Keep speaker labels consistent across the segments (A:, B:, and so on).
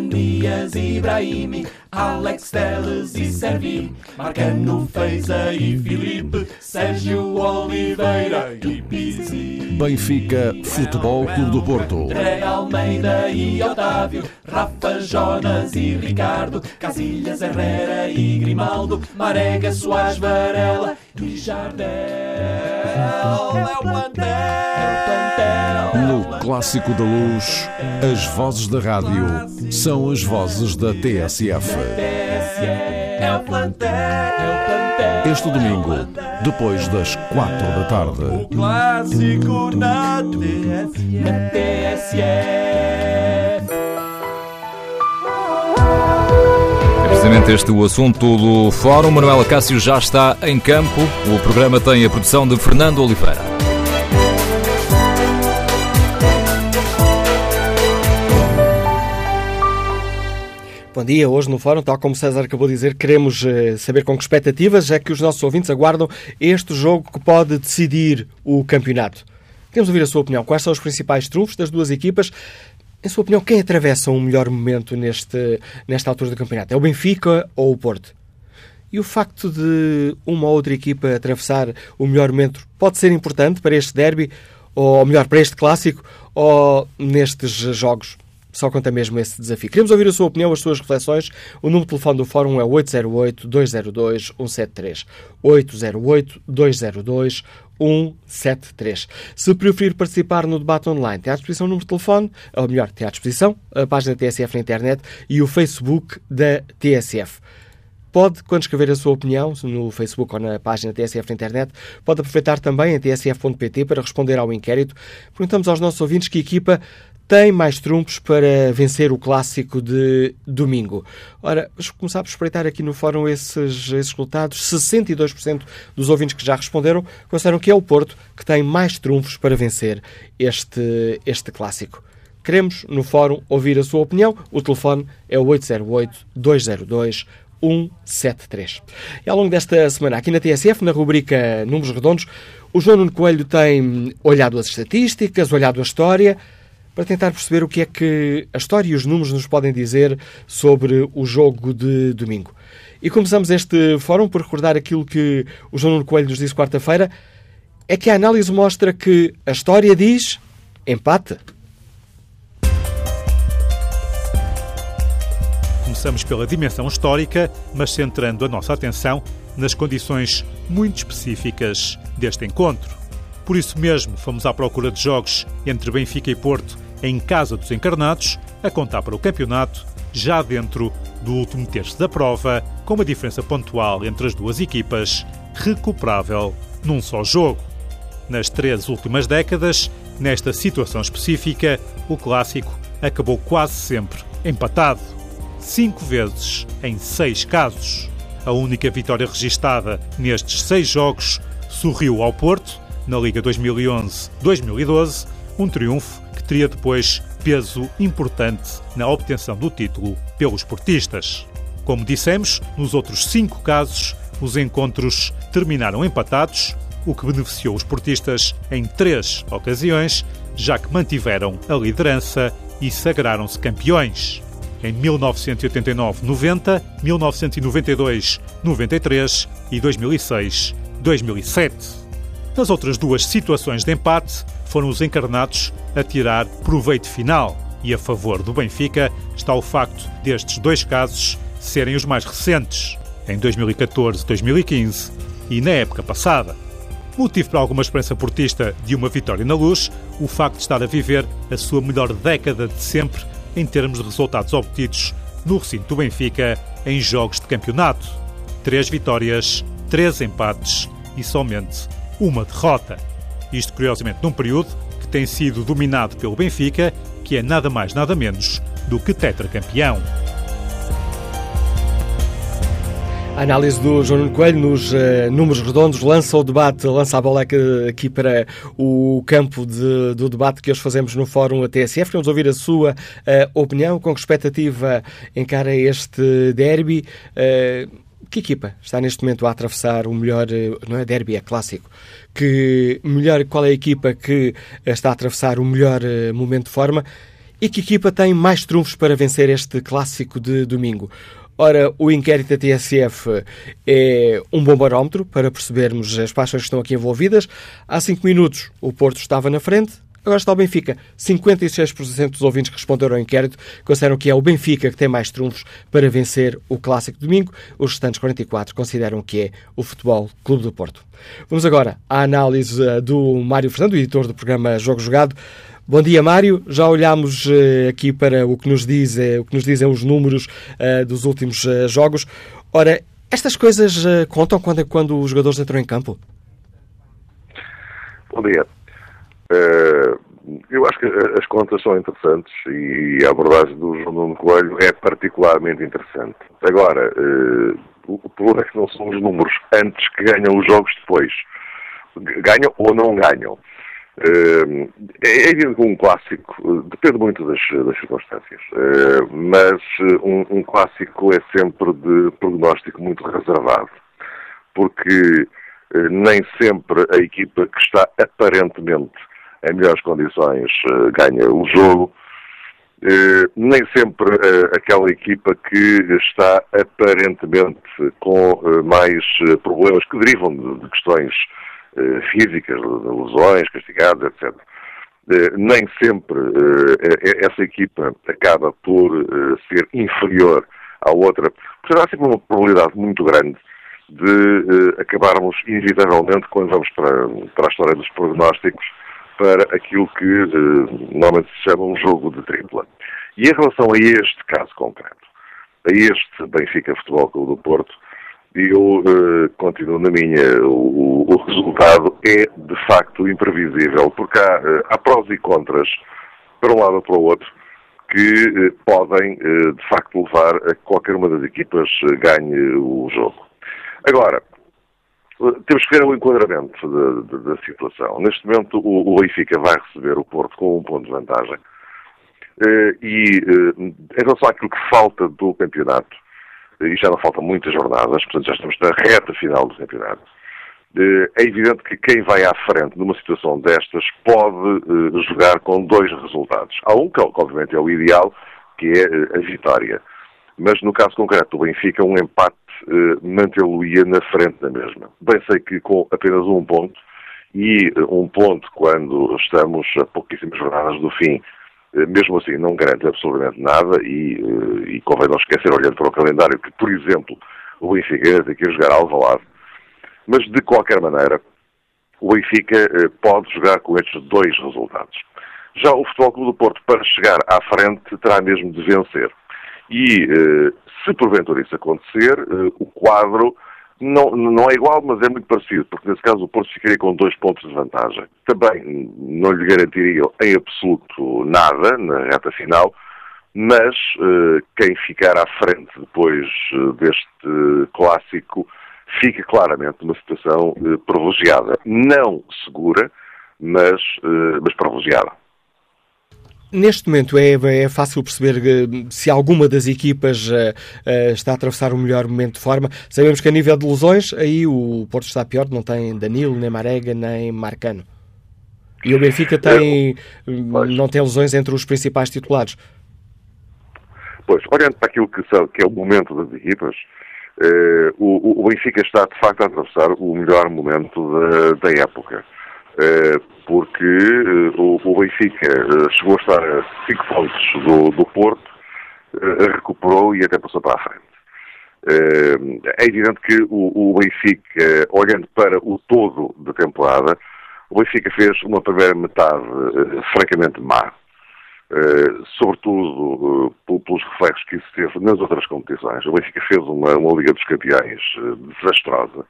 A: Ruben Dias Brahimi, Alex Teles e Servi, Marcano Feiza e Filipe, Sérgio Oliveira e Pizzi.
B: Benfica Futebol Clube do Porto.
A: André Almeida e Otávio, Rafa Jonas e Ricardo, Casilhas Herrera e Grimaldo, Marega Soares Varela e Jardel.
B: No Clássico da Luz, as vozes da rádio são as vozes da TSF.
A: É é.
B: Este domingo, depois das quatro da tarde.
A: O clássico na TSF.
C: Precisamente este o assunto do Fórum. Manuela Cássio já está em campo. O programa tem a produção de Fernando Oliveira.
D: Bom dia, hoje no Fórum, tal como César acabou de dizer, queremos eh, saber com que expectativas é que os nossos ouvintes aguardam este jogo que pode decidir o campeonato. Queremos ouvir a sua opinião. Quais são os principais trunfos das duas equipas? Em sua opinião, quem atravessa um melhor momento neste, nesta altura do campeonato? É o Benfica ou o Porto? E o facto de uma ou outra equipa atravessar o melhor momento pode ser importante para este derby, ou melhor, para este clássico, ou nestes jogos? Só conta mesmo esse desafio. Queremos ouvir a sua opinião, as suas reflexões. O número de telefone do Fórum é 808-202-173. 808-202-173. Se preferir participar no debate online, tem à disposição o número de telefone, ou melhor, tem à disposição a página TSF na internet e o Facebook da TSF. Pode, quando escrever a sua opinião no Facebook ou na página TSF na internet, pode aproveitar também a tsf.pt para responder ao inquérito. Perguntamos aos nossos ouvintes que equipa tem mais trunfos para vencer o clássico de domingo. Ora, vamos começar por espreitar aqui no fórum esses, esses resultados. 62% dos ouvintes que já responderam consideram que é o Porto que tem mais trunfos para vencer este, este clássico. Queremos, no fórum, ouvir a sua opinião. O telefone é o 808-202. 173. E ao longo desta semana, aqui na TSF, na rubrica Números Redondos, o João Nuno Coelho tem olhado as estatísticas, olhado a história, para tentar perceber o que é que a história e os números nos podem dizer sobre o jogo de domingo. E começamos este fórum por recordar aquilo que o João Nuno Coelho nos disse quarta-feira, é que a análise mostra que a história diz empate.
E: Começamos pela dimensão histórica, mas centrando a nossa atenção nas condições muito específicas deste encontro. Por isso mesmo, fomos à procura de jogos entre Benfica e Porto em casa dos encarnados, a contar para o campeonato, já dentro do último terço da prova, com uma diferença pontual entre as duas equipas, recuperável num só jogo. Nas três últimas décadas, nesta situação específica, o clássico acabou quase sempre empatado. Cinco vezes em seis casos. A única vitória registada nestes seis jogos sorriu ao Porto, na Liga 2011-2012, um triunfo teria depois peso importante na obtenção do título pelos portistas. Como dissemos, nos outros cinco casos, os encontros terminaram empatados, o que beneficiou os portistas em três ocasiões, já que mantiveram a liderança e sagraram-se campeões. Em 1989-90, 1992-93 e 2006-2007. Nas outras duas situações de empate, foram os encarnados a tirar proveito final. E a favor do Benfica está o facto destes dois casos serem os mais recentes, em 2014-2015 e na época passada. Motivo para alguma esperança portista de uma vitória na luz, o facto de estar a viver a sua melhor década de sempre em termos de resultados obtidos no recinto do Benfica em jogos de campeonato. Três vitórias, três empates e somente uma derrota. Isto, curiosamente, num período que tem sido dominado pelo Benfica, que é nada mais nada menos do que tetracampeão.
D: A análise do João Nuno Coelho nos uh, números redondos lança o debate, lança a bola aqui, para o campo de, do debate que hoje fazemos no Fórum TSF. Queremos ouvir a sua uh, opinião, com que expectativa encara este derby. Uh, que equipa está neste momento a atravessar o melhor, não é derby, é clássico, que melhor, qual é a equipa que está a atravessar o melhor momento de forma E que equipa tem mais trunfos para vencer este clássico de domingo? Ora, o inquérito da TSF é um bom barómetro para percebermos as paixões que estão aqui envolvidas. Há cinco minutos o Porto estava na frente, agora está o Benfica. 56% dos ouvintes que responderam ao inquérito consideram que é o Benfica que tem mais trunfos para vencer o clássico domingo. Os restantes 44 consideram que é o Futebol Clube do Porto. Vamos agora à análise eh, do Mário Fernando, editor do programa Jogo Jogado. Bom dia, Mário. Já olhámos uh, aqui para o que nos, diz, uh, o que nos dizem os números dos últimos jogos. Ora, estas coisas contam quando, quando os jogadores entram em campo?
F: Bom dia. Eu acho que as contas são interessantes e a abordagem do João Nuno Coelho é particularmente interessante. Agora, o problema é que não são os números antes que ganham os jogos depois. Ganham ou não ganham. Eh, é evidente que um clássico eh, depende muito das, das circunstâncias, eh, mas um, um, clássico é sempre de prognóstico muito reservado, porque nem sempre a equipa que está aparentemente em melhores condições ganha o jogo, nem sempre aquela equipa que está aparentemente com mais problemas que derivam de questões eh, físicas, lesões, castigados, etc. Eh, nem sempre eh, essa equipa acaba por ser inferior à outra, porque há sempre uma probabilidade muito grande de acabarmos inevitavelmente, quando vamos para, para a história dos prognósticos, para aquilo que normalmente se chama um jogo de tripla. E em relação a este caso concreto, a este Benfica Futebol Clube do Porto, eu uh, continuo na minha. O, o, resultado é, de facto, imprevisível, porque há, uh, há prós e contras, para um lado ou para o outro, que uh, podem, de facto, levar a que qualquer uma das equipas ganhe o jogo. Agora, temos que ver o enquadramento da situação. Neste momento, o, o Benfica vai receber o Porto com um ponto de vantagem. e, em relação àquilo que falta do campeonato, e já não faltam muitas jornadas, portanto já estamos na reta final do campeonato. Eh, é evidente que quem vai à frente numa situação destas pode eh, jogar com dois resultados. Há um que, obviamente, é o ideal, que é eh, a vitória. Mas no caso concreto do Benfica, um empate mantê-lo-ia na frente da mesma. Bem sei que com apenas um ponto, e um ponto quando estamos a pouquíssimas jornadas do fim, eh, mesmo assim não garante absolutamente nada e, eh, e convém não esquecer, olhando para o calendário, que, por exemplo, o Benfica tem que jogar lado. Mas, de qualquer maneira, o Benfica eh, pode jogar com estes dois resultados. Já o Futebol Clube do Porto, para chegar à frente, terá mesmo de vencer. E, se porventura isso acontecer, o quadro não, não é igual, mas é muito parecido, porque nesse caso o Porto ficaria com dois pontos de vantagem. Também não lhe garantiria em absoluto nada na reta final, mas uh, quem ficar à frente depois deste clássico fica claramente numa situação privilegiada. Não segura, mas, mas privilegiada.
D: Neste momento é, é fácil perceber eh, se alguma das equipas uh, uh, está a atravessar o melhor momento de forma. Sabemos que a nível de lesões, aí o Porto está pior, não tem Danilo, nem Marega, nem Marcano. E o Benfica tem, não tem lesões entre os principais titulares.
F: Pois, olhando para aquilo que, que é o momento das equipas, uh, o, o, Benfica está de facto a atravessar o melhor momento da, da época. Eh, porque eh, o Benfica eh, chegou a estar a 5 pontos do, do Porto, recuperou e até passou para a frente. É evidente que o, Benfica, olhando para o todo da temporada, o Benfica fez uma primeira metade francamente má, sobretudo pelos reflexos que isso teve nas outras competições. O Benfica fez uma, uma Liga dos Campeões desastrosa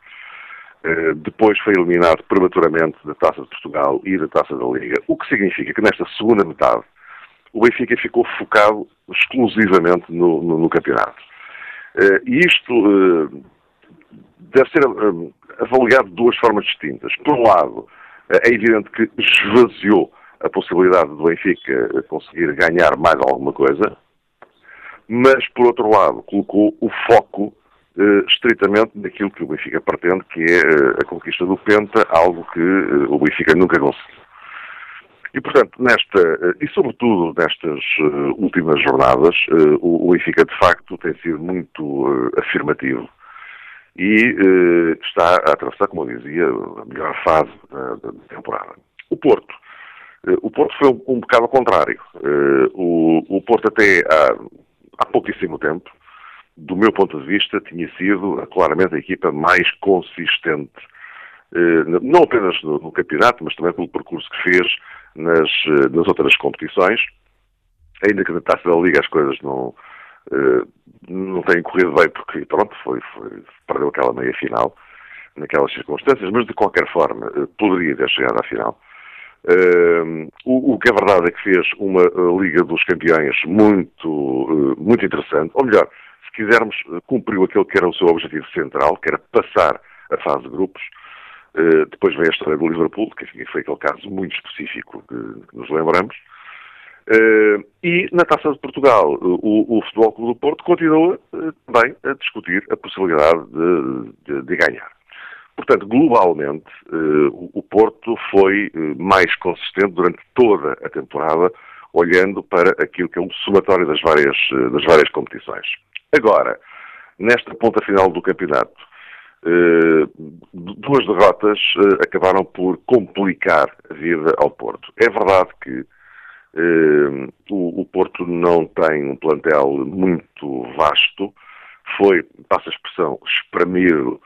F: depois foi eliminado prematuramente da Taça de Portugal e da Taça da Liga, o que significa que nesta segunda metade o Benfica ficou focado exclusivamente no, no, no campeonato. Eh, e isto eh, deve ser avaliado de duas formas distintas. Por um lado, é evidente que esvaziou a possibilidade do Benfica conseguir ganhar mais alguma coisa, mas, por outro lado, colocou o foco estritamente naquilo que o Benfica pretende, que é uh, a conquista do Penta, algo que uh, o Benfica nunca conseguiu. E, portanto, nesta, e sobretudo nestas últimas jornadas, o Benfica, de facto, tem sido muito afirmativo e está a atravessar, como eu dizia, a melhor fase da, da temporada. O Porto. O Porto foi um, bocado ao contrário. O Porto até há, há pouquíssimo tempo do meu ponto de vista, tinha sido claramente a equipa mais consistente, eh, não apenas no, campeonato, mas também pelo percurso que fez nas, eh, nas outras competições. Ainda que na taça da Liga as coisas não, eh, não têm corrido bem, porque, pronto, foi, foi, perdeu aquela meia final naquelas circunstâncias, mas de qualquer forma poderia ter chegado à final. Uh, o, o, que é verdade é que fez uma Liga dos Campeões muito, uh, muito interessante, ou melhor, se quisermos, eh, cumpriu aquele que era o seu objetivo central, que era passar a fase de grupos. Uh, depois vem a história do Liverpool, que foi aquele caso muito específico que, nos lembramos. Uh, e na Taça de Portugal, o, o Futebol Clube do Porto continua também a discutir a possibilidade de, de, de ganhar. Portanto, globalmente, o Porto foi mais consistente durante toda a temporada, olhando para aquilo que é o somatório das várias, das várias competições. Agora, nesta ponta final do campeonato, eh, duas derrotas eh, acabaram por complicar a vida ao Porto. É verdade que eh, o, Porto não tem um plantel muito vasto, foi, passa a expressão, espremido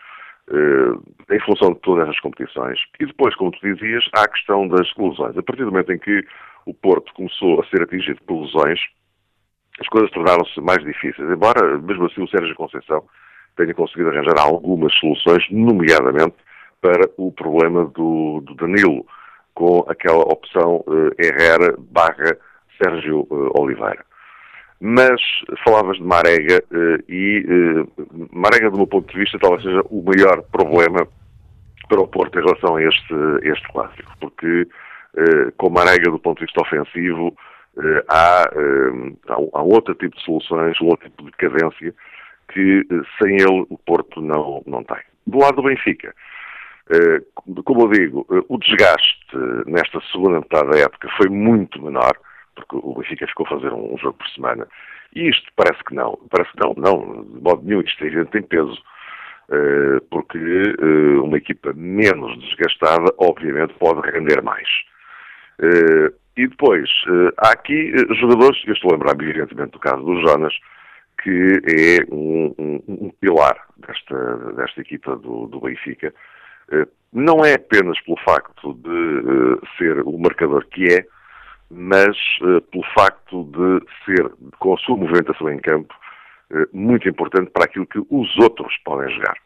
F: em função de todas as competições. E depois, como tu dizias, há a questão das lesões. A partir do momento em que o Porto começou a ser atingido por lesões, as coisas tornaram-se mais difíceis, embora mesmo assim o Sérgio Conceição tenha conseguido arranjar algumas soluções, nomeadamente para o problema do, do Danilo, com aquela opção uh, Herrera barra Sérgio uh, Oliveira. Mas falavas de Marega uh, e Marega, do meu ponto de vista, talvez seja o maior problema para o Porto em relação a este, este clássico, porque com Marega, do ponto de vista ofensivo, há, eh, há, outro tipo de soluções, um outro tipo de cadência que eh, sem ele o Porto não, não tem. Do lado do Benfica, como eu digo, o desgaste nesta segunda metade da época foi muito menor, porque o Benfica ficou a fazer um jogo por semana. E isto parece que não, parece que não, não, de modo nenhum, isto é tem peso. Porque uma equipa menos desgastada, obviamente, pode render mais. E depois, eh, há aqui eh, jogadores, eu estou a lembrar-me evidentemente do caso do Jonas, que é um, um, um pilar desta, desta equipa do, do, Benfica. Eh, não é apenas pelo facto de ser o marcador que é, mas pelo facto de ser, com a sua movimentação em campo, muito importante para aquilo que os outros podem jogar.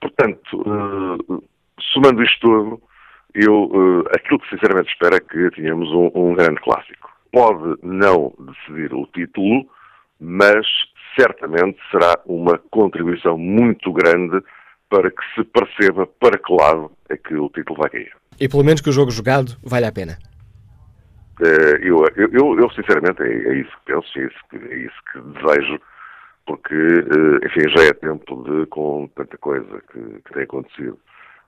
F: Portanto, somando isto tudo, eu, uh, aquilo que sinceramente espero é que tenhamos um, um grande clássico. Pode não decidir o título, mas certamente será uma contribuição muito grande para que se perceba para que lado é que o título vai cair.
D: E pelo menos que o jogo jogado vale a pena.
F: Uh, eu, eu, eu, sinceramente, é, é, isso que penso, é isso que, é isso que desejo, porque, uh, enfim, já é tempo de, com tanta coisa que, que tem acontecido,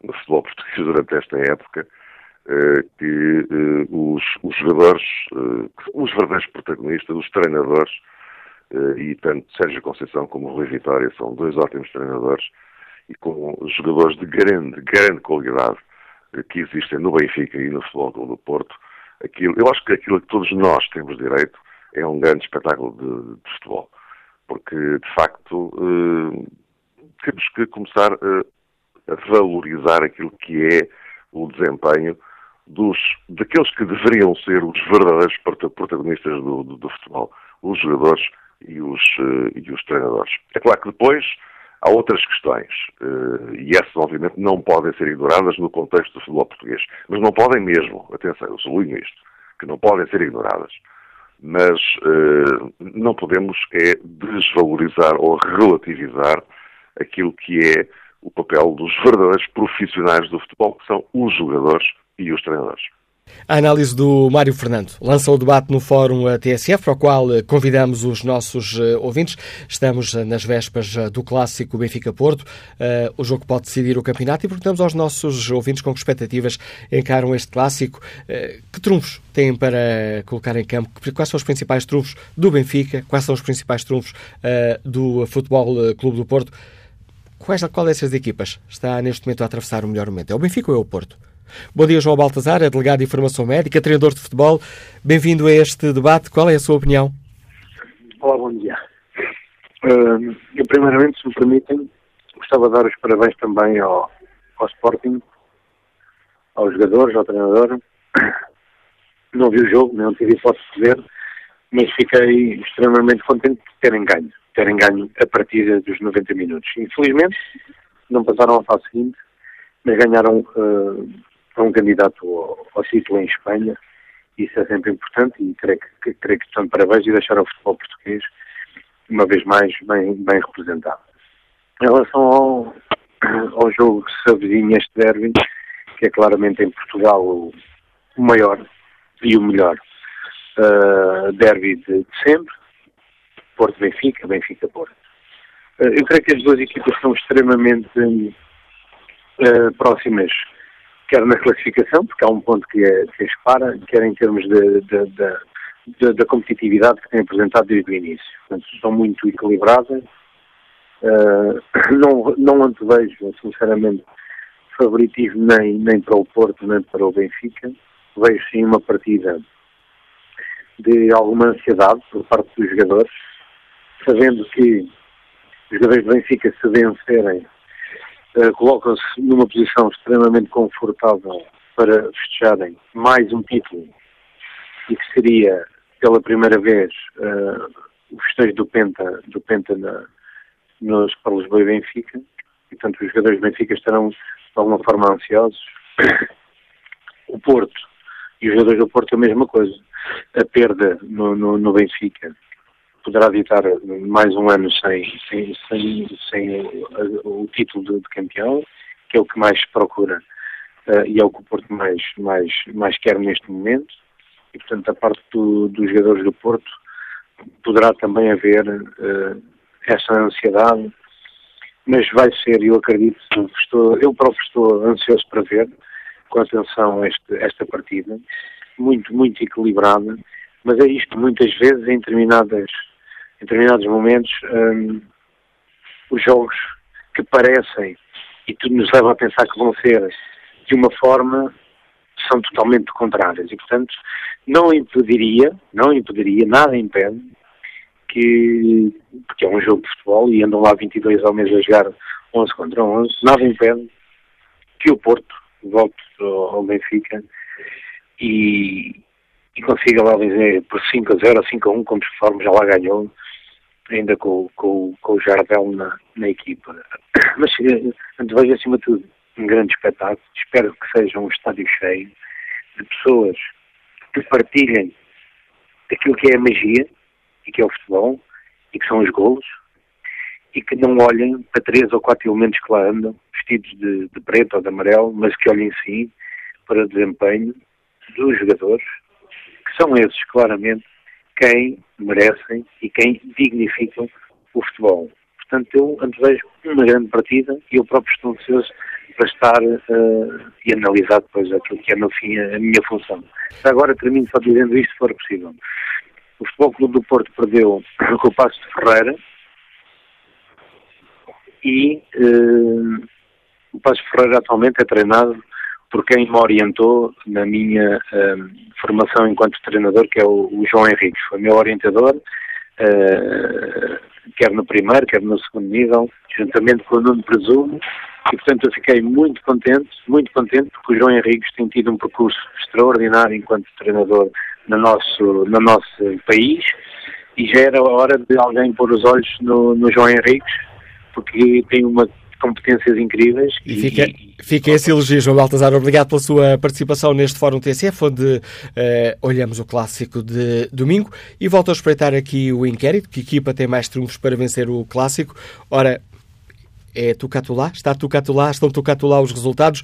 F: no futebol português durante esta época, eh, que eh, os, os jogadores, eh, os verdadeiros protagonistas, os treinadores, e tanto Sérgio Conceição como Rui Vitória são dois ótimos treinadores e com jogadores de grande, grande qualidade que existem no Benfica e no Futebol do Porto. Aquilo, eu acho que aquilo que todos nós temos direito é um grande espetáculo de, de futebol. Porque, de facto, temos que começar a valorizar aquilo que é o desempenho dos, daqueles que deveriam ser os verdadeiros protagonistas do, do, do futebol, os jogadores e os, uh, e os treinadores. É claro que depois há outras questões, uh, e essas obviamente não podem ser ignoradas no contexto do futebol português, mas não podem mesmo, atenção, eu sublinho isto, que não podem ser ignoradas, mas uh, não podemos é desvalorizar ou relativizar aquilo que é o papel dos verdadeiros profissionais do futebol, que são os jogadores e os treinadores.
D: A análise do Mário Fernando lança o debate no Fórum TSF, para o qual eh, convidamos os nossos eh, ouvintes. Estamos eh, nas vésperas do clássico Benfica-Porto, o jogo pode decidir o campeonato, e perguntamos aos nossos ouvintes com que expectativas encaram este clássico. Que trunfos têm para colocar em campo? Quais são os principais trunfos do Benfica? Quais são os principais trunfos do Futebol Clube do Porto? Quais, qual dessas equipas está neste momento a atravessar o melhor momento? É o Benfica ou é o Porto? Bom dia, João Baltazar, é delegado de Informação Médica, treinador de futebol. Bem-vindo a este debate. Qual é a sua opinião?
G: Olá, bom dia. Eu, primeiramente, se me permitem, gostava de dar os parabéns também ao, ao Sporting, aos jogadores, ao treinador. Não vi o jogo, não tive hipótese de ver, mas fiquei extremamente contente de terem ganho, terem ganho a partida dos 90 minutos. Infelizmente, não passaram à fase seguinte, mas ganharam uh, um candidato ao, ao título em Espanha. Isso é sempre importante e creio que, creio que estão de parabéns e deixar o futebol português, uma vez mais, bem, bem representado. Em relação ao, ao jogo que se avizinha este derby, que é claramente em Portugal o, o maior e o melhor uh, derby de, de sempre, Porto-Benfica, Benfica-Porto. Uh, eu creio que as duas equipas são extremamente uh, próximas quer na classificação, porque há um ponto que é, que é quer em termos da competitividade que têm apresentado desde o início. Portanto, são muito equilibradas. Uh, não, não antevejo, sinceramente, favoritismo nem, nem para o Porto, nem para o Benfica. Vejo sim uma partida de alguma ansiedade por parte dos jogadores, sabendo que os jogadores do Benfica se vencerem uh, colocam-se numa posição extremamente confortável para fecharem mais um título e que seria pela primeira vez uh, o festejo do Penta, do Penta na, nos, para Lisboa e Benfica. E, portanto, os jogadores do Benfica estarão de alguma forma ansiosos. O Porto e os jogadores do Porto a mesma coisa. A perda no, no, no Benfica poderá ditar mais um ano sem, sem, sem, sem o, título de, de, campeão, que é o que mais procura uh, e é o que o Porto mais, mais, mais quer neste momento. E, portanto, a parte do, dos jogadores do Porto poderá também haver uh, essa ansiedade, mas vai ser, eu acredito, estou, eu próprio estou ansioso para ver, com atenção, este, esta partida, muito, muito equilibrada, mas é isto, muitas vezes, em determinadas em determinados momentos, um, os jogos que parecem e tudo nos leva a pensar que vão ser de uma forma são totalmente contrárias. E portanto não impediria, não impediria, nada impede que, porque é um jogo de futebol e andam lá 22 homens a jogar 11 contra 11, nada impede que o Porto volte ao Benfica e, e consiga lá dizer por 5 a 0 5 a 1, como conforme já lá ganhou, ainda com, com, com o Jardel na, na equipa. Mas eh, vejo acima de tudo um grande espetáculo. Espero que seja um estádio cheio de pessoas que partilhem aquilo que é a magia e que é o futebol e que são os golos e que não olhem para três ou quatro elementos que lá andam, vestidos de, de preto ou de amarelo, mas que olhem sim para o desempenho dos jogadores, que são esses claramente quem merecem e quem dignificam o futebol. Portanto, eu antevejo uma grande partida e eu próprio estou ansioso para estar uh, e analisar depois aquilo que é, no fim, a, minha função. Agora termino só dizendo isto, se for possível. O Futebol Clube do Porto perdeu o Passo de Ferreira e uh, o Passo de Ferreira atualmente é treinado por quem me orientou na minha uh, formação enquanto treinador, que é o, o João Henrique. Foi meu orientador, uh, quer no primeiro, quer no segundo nível, juntamente com o Nuno Presumo, e portanto eu fiquei muito contente, muito contente, porque o João Henriques tem tido um percurso extraordinário enquanto treinador no nosso, no nosso país, e já era hora de alguém pôr os olhos no, no João Henriques, porque tem uma competências incríveis.
D: E, fica, e, fica esse elogio, João Baltazar. Obrigado pela sua participação neste Fórum TCF, onde uh, olhamos o clássico de domingo. E volto a espreitar aqui o inquérito: que equipa tem mais trunfos para vencer o clássico? Ora, é Tucatulá? Está Tucatulá? Estão Tucatulá os resultados?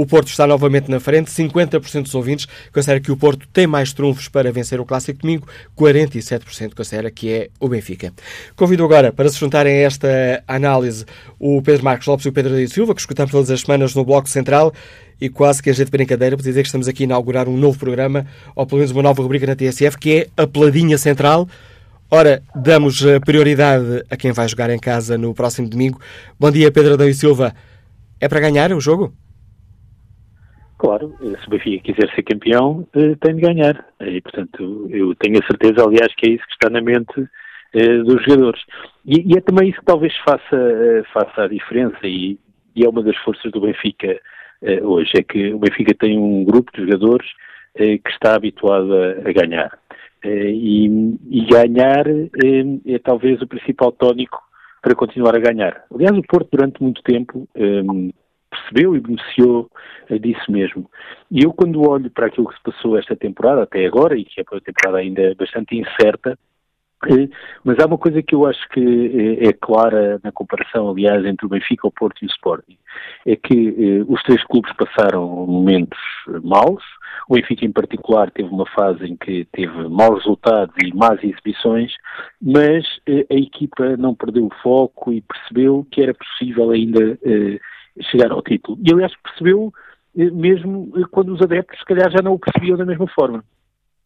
D: O Porto está novamente na frente. 50% dos ouvintes considera que o Porto tem mais trunfos para vencer o Clássico Domingo. 47% considera que é o Benfica. Convido agora para se juntarem a esta análise o Pedro Marcos Lopes e o Pedro da Silva, que escutamos todas as semanas no Bloco Central e quase que a gente brincadeira para dizer que estamos aqui a inaugurar um novo programa, ou pelo menos uma nova rubrica na TSF, que é a Peladinha Central. Ora, damos prioridade a quem vai jogar em casa no próximo domingo. Bom dia, Pedro Adão e Silva. É para ganhar o jogo?
H: Claro, se o Benfica quiser ser campeão, eh, tem de ganhar. E, portanto, eu tenho a certeza, aliás, que é isso que está na mente eh, dos jogadores. E, e, é também isso que talvez faça, eh, faça a diferença e, e, é uma das forças do Benfica hoje, é que o Benfica tem um grupo de jogadores que está habituado a, a ganhar. E, e, ganhar é, é talvez o principal tónico para continuar a ganhar. Aliás, o Porto, durante muito tempo, percebeu e beneficiou eh, disso mesmo. E eu, quando olho para aquilo que se passou esta temporada, até agora, e que é uma temporada ainda bastante incerta, eh, mas há uma coisa que eu acho que eh, é clara na comparação, aliás, entre o Benfica, o Porto e o Sporting, é que os três clubes passaram momentos maus, o Benfica em particular teve uma fase em que teve maus resultados e más exibições, mas a equipa não perdeu o foco e percebeu que era possível ainda chegar ao título. E aliás percebeu eh, mesmo eh, quando os adeptos se calhar já não o percebiam da mesma forma.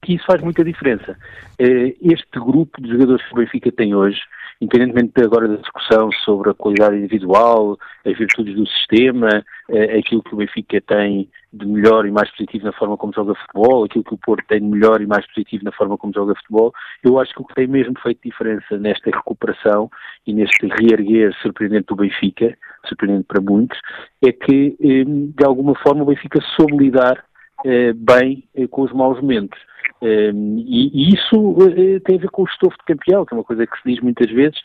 H: Que isso faz muita diferença. Eh, este grupo de jogadores que o Benfica tem hoje, independentemente agora da discussão sobre a qualidade individual, as virtudes do sistema, aquilo que o Benfica tem de melhor e mais positivo na forma como joga futebol, aquilo que o Porto tem de melhor e mais positivo na forma como joga futebol, eu acho que o que tem mesmo feito diferença nesta recuperação e neste reerguer surpreendente do Benfica, surpreendente para muitos, é que eh, de alguma forma o Benfica soube lidar eh, bem eh, com os maus momentos. E, isso tem a ver com o estofo de campeão, que é uma coisa que se diz muitas vezes,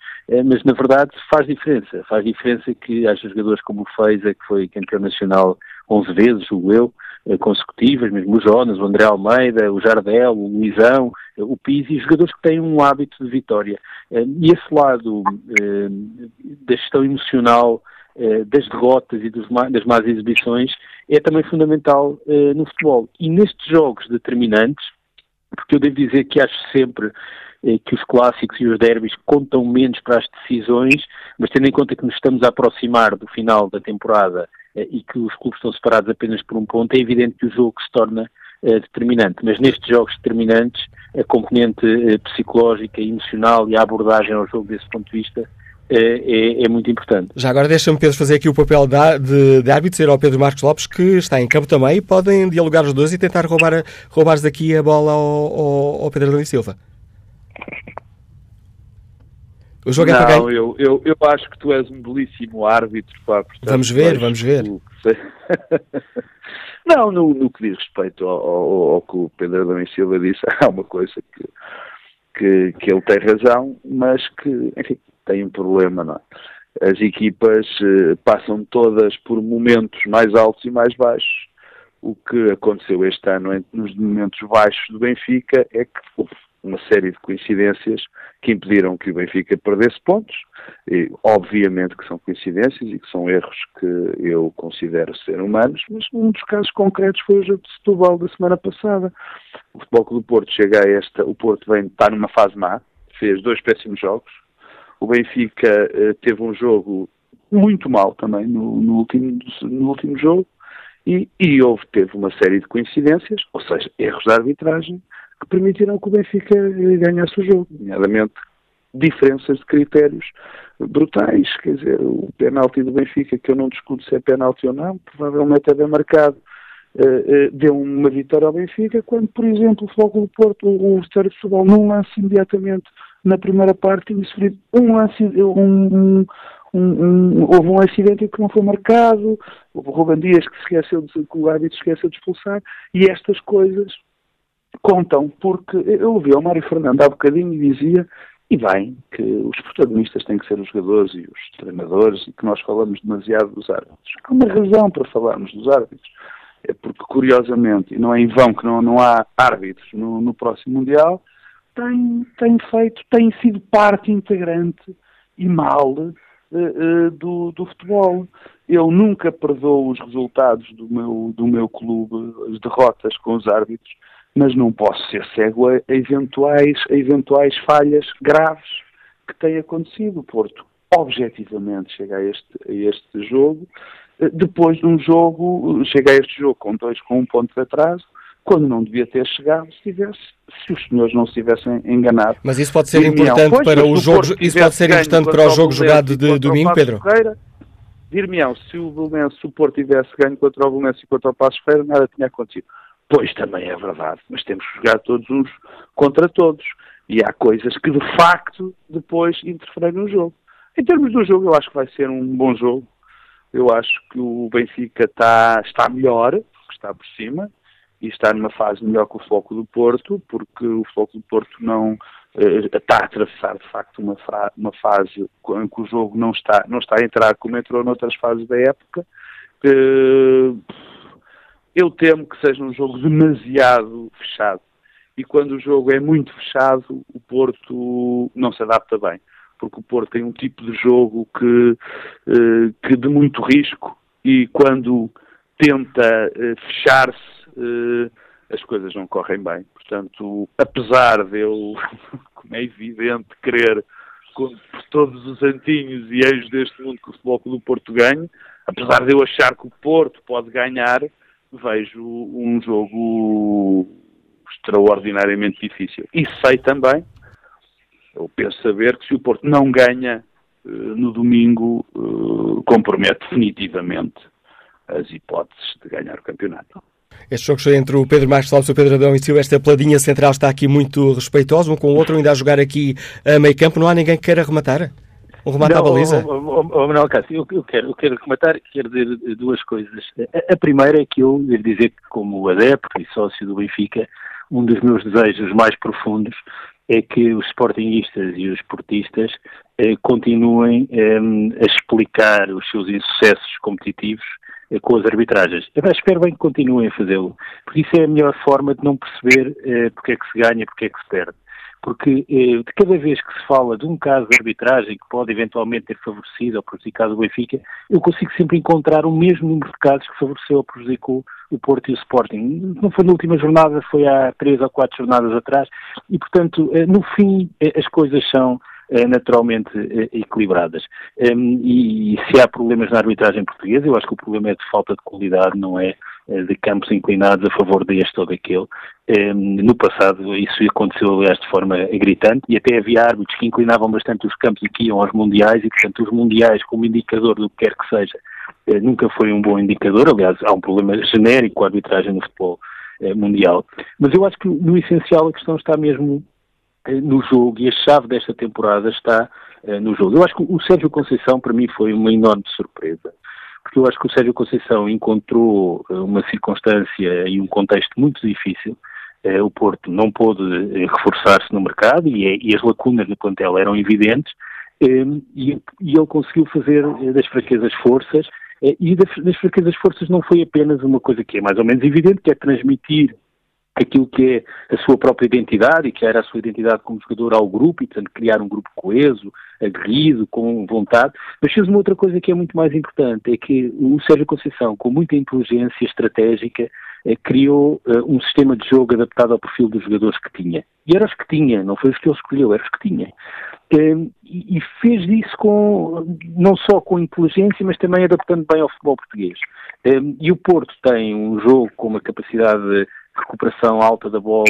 H: mas na verdade faz diferença. Faz diferença que haja jogadores como o Feiza, que foi campeão nacional 11 vezes, o eu, consecutivas, mesmo o Jonas, o André Almeida, o Jardel, o Luizão, o Pizzi, jogadores que têm um hábito de vitória. E esse lado da gestão emocional eh, das derrotas e das más exibições é também fundamental no futebol. E nestes jogos determinantes, porque eu devo dizer que acho sempre eh, que os clássicos e os derbys contam menos para as decisões, mas tendo em conta que nos estamos a aproximar do final da temporada e que os clubes estão separados apenas por um ponto, é evidente que o jogo se torna determinante. Mas nestes jogos determinantes, a componente psicológica, emocional e a abordagem ao jogo desse ponto de vista é, é, é, muito importante.
D: Já agora deixa-me, Pedro, fazer aqui o papel de, de árbitro, ao Pedro Marcos Lopes, que está em campo também, e podem dialogar os dois e tentar roubar, roubar daqui a bola ao, ao, ao Pedro Adão Silva.
I: O jogo Não, é para quem? Eu, eu, eu acho que tu és um belíssimo árbitro. Pá, portanto,
D: vamos ver, vamos ver.
I: Não, no, no, que diz respeito ao, ao, ao, que o Pedro Adão Silva disse, há uma coisa que, que, que ele tem razão, mas que, enfim, tem um problema, não é? As equipas eh, passam todas por momentos mais altos e mais baixos. O que aconteceu este ano nos momentos baixos do Benfica é que houve uma série de coincidências que impediram que o Benfica perdesse pontos. E, obviamente que são coincidências e que são erros que eu considero ser humanos, mas um dos casos concretos foi o jogo de Setúbal da semana passada. O Futebol do Porto chega a esta, o Porto vem estar numa fase má, fez dois péssimos jogos, o Benfica uh, teve um jogo muito mal também no, no, último, no último jogo e, e houve, teve uma série de coincidências, ou seja, erros de arbitragem, que permitiram que o Benfica eh, ganhasse o jogo, nomeadamente diferenças de critérios brutais, quer dizer, o penalti do Benfica, que eu não discuto se é penalti ou não, provavelmente é bem marcado, uh, deu uma vitória ao Benfica, quando, por exemplo, o Fogo do Porto, o, o Vitória de Futebol, num lance imediatamente na primeira parte tinha sofrido um, um, um, houve um acidente que não foi marcado, houve o Ruben Dias que, esqueceu de, que o árbitro esqueceu de expulsar, e estas coisas contam, porque eu ouvi o Mário Fernando há bocadinho e dizia, e bem, que os protagonistas têm que ser os jogadores e os treinadores, e que nós falamos demasiado dos árbitros. Há uma razão para falarmos dos árbitros. É porque, curiosamente, e não é em vão que não, não há árbitros no, no próximo Mundial, tem, tem feito, tem sido parte integrante e mal uh, do, do futebol. Eu nunca perdoo os resultados do meu, do meu clube, as derrotas com os árbitros, mas não posso ser cego a eventuais, a eventuais falhas graves que têm acontecido. O Porto, objetivamente, chega a este, a este jogo, depois de um jogo, chega a este jogo com dois com um ponto de atraso, quando não devia ter chegado se, tivesse, se os senhores não se tivessem enganado.
D: Mas isso pode ser importante pois, para o jogo, isso pode ser importante para o jogo jogado de domingo, Pedro?
I: Dir-me-ão, se o Belenense, se o Porto tivesse ganho contra o Belenense e contra o Passo Ferreira, nada tinha acontecido. Pois também é verdade, mas temos que jogar todos uns contra todos. E há coisas que de facto depois interferem no jogo. Em termos do jogo, eu acho que vai ser um bom jogo. Eu acho que o Benfica está, está melhor, porque está por cima, e está numa fase melhor que o Floco do Porto, porque o Floco do Porto não eh, está a atravessar de facto uma, uma fase em que o jogo não está, não está a entrar como entrou noutras fases da época. eu temo que seja um jogo demasiado fechado. E quando o jogo é muito fechado, o Porto não se adapta bem. Porque o Porto tem um tipo de jogo que, eh, que de muito risco e quando tenta eh, fechar-se as coisas não correm bem. Portanto, apesar de eu, como é evidente, querer por todos os santinhos e eixos deste mundo que o Futebol do Porto ganhe, apesar de eu achar que o Porto pode ganhar, vejo um jogo extraordinariamente difícil. E sei também, eu penso saber que se o Porto não ganha uh, no domingo, uh, compromete definitivamente as hipóteses de ganhar o campeonato.
D: Este jogo entre o Pedro Marques Lopes e o Pedro Adão e Silva, esta peladinha central está aqui muito respeitosa, um com o outro, ainda a jogar aqui a meio campo. Não há ninguém que queira rematar? Um remate
H: não,
D: à baliza?
H: Oh, oh, oh, Manuel Cássio, eu, eu, quero, eu quero rematar, quero dizer duas coisas. A, a, primeira é que eu devo dizer que, como adepto e sócio do Benfica, um dos meus desejos mais profundos é que os sportinguistas e os portistas eh, continuem eh, a explicar os seus insucessos competitivos com as arbitragens. Eu espero bem que continuem a fazê-lo, porque isso é a melhor forma de não perceber eh, porque é que se ganha, porque é que se perde. Porque eh, de cada vez que se fala de um caso de arbitragem que pode eventualmente ter favorecido ou prejudicado o Benfica, eu consigo sempre encontrar o mesmo número de casos que favoreceu ou prejudicou o Porto e o Sporting. Não foi na última jornada, foi há três ou quatro jornadas atrás, e portanto, eh, no fim, eh, as coisas são eh, naturalmente eh, equilibradas. Ehm, e se há problemas na arbitragem portuguesa, eu acho que o problema é de falta de qualidade, não é eh, de campos inclinados a favor deste ou daquele. Ehm, no passado isso aconteceu, aliás, de forma gritante e até havia árbitros que inclinavam bastante os campos e que iam aos mundiais e, portanto, os mundiais como indicador do que quer que seja nunca foi um bom indicador. Aliás, há um problema genérico com a arbitragem no futebol mundial. Mas eu acho que no essencial a questão está mesmo eh, no jogo e a chave desta temporada está uh, no jogo. Eu acho que o Sérgio Conceição, para mim, foi uma enorme surpresa, porque eu acho que o Sérgio Conceição encontrou uh, uma circunstância e um contexto muito difícil. O Porto não pôde reforçar-se no mercado e, é, as lacunas no plantel eram evidentes, e, ele conseguiu fazer das fraquezas forças. E das fraquezas forças não foi apenas uma coisa que é mais ou menos evidente, que é transmitir aquilo que é a sua própria identidade e que era a sua identidade como jogador ao grupo e, portanto, criar um grupo coeso, aguerrido, com vontade. Mas fez uma outra coisa que é muito mais importante, é que o Sérgio Conceição, com muita inteligência estratégica, eh, criou eh, um sistema de jogo adaptado ao perfil dos jogadores que tinha. E era os que tinha, não foi os que ele escolheu, era os que tinha. Eh, e fez isso com, não só com inteligência, mas também adaptando bem ao futebol português. E o Porto tem um jogo com uma capacidade recuperação alta da bola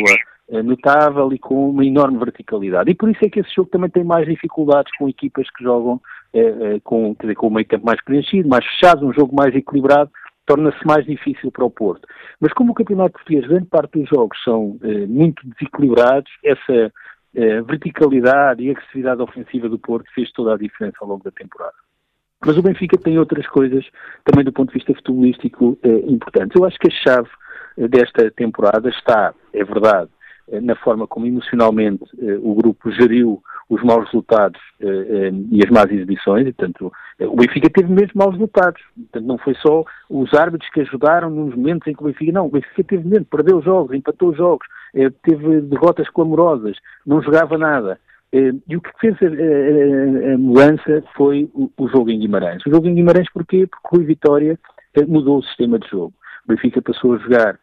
H: eh, notável e com uma enorme verticalidade. E por isso é que esse jogo também tem mais dificuldades com equipas que jogam eh, eh, com, quer dizer, com o meio campo mais preenchido, mais fechado, um jogo mais equilibrado, torna-se mais difícil para o Porto. Mas como o Campeonato Português, grande parte dos jogos são muito desequilibrados, essa verticalidade e agressividade ofensiva do Porto fez toda a diferença ao longo da temporada. Mas o Benfica tem outras coisas, também do ponto de vista futebolístico, importantes. Eu acho que a chave desta temporada está, é verdade, eh, na forma como emocionalmente eh, o grupo geriu os maus resultados eh, e as más exibições, e, portanto, o Benfica teve mesmo maus resultados. Portanto, não foi só os árbitros que ajudaram nos momentos em que o Benfica, não, o Benfica teve medo, perdeu jogos, empatou jogos, teve derrotas clamorosas, não jogava nada. E o que fez a, mudança foi o, jogo em Guimarães. O jogo em Guimarães porquê? Porque o Vitória mudou o sistema de jogo. O Benfica passou a jogar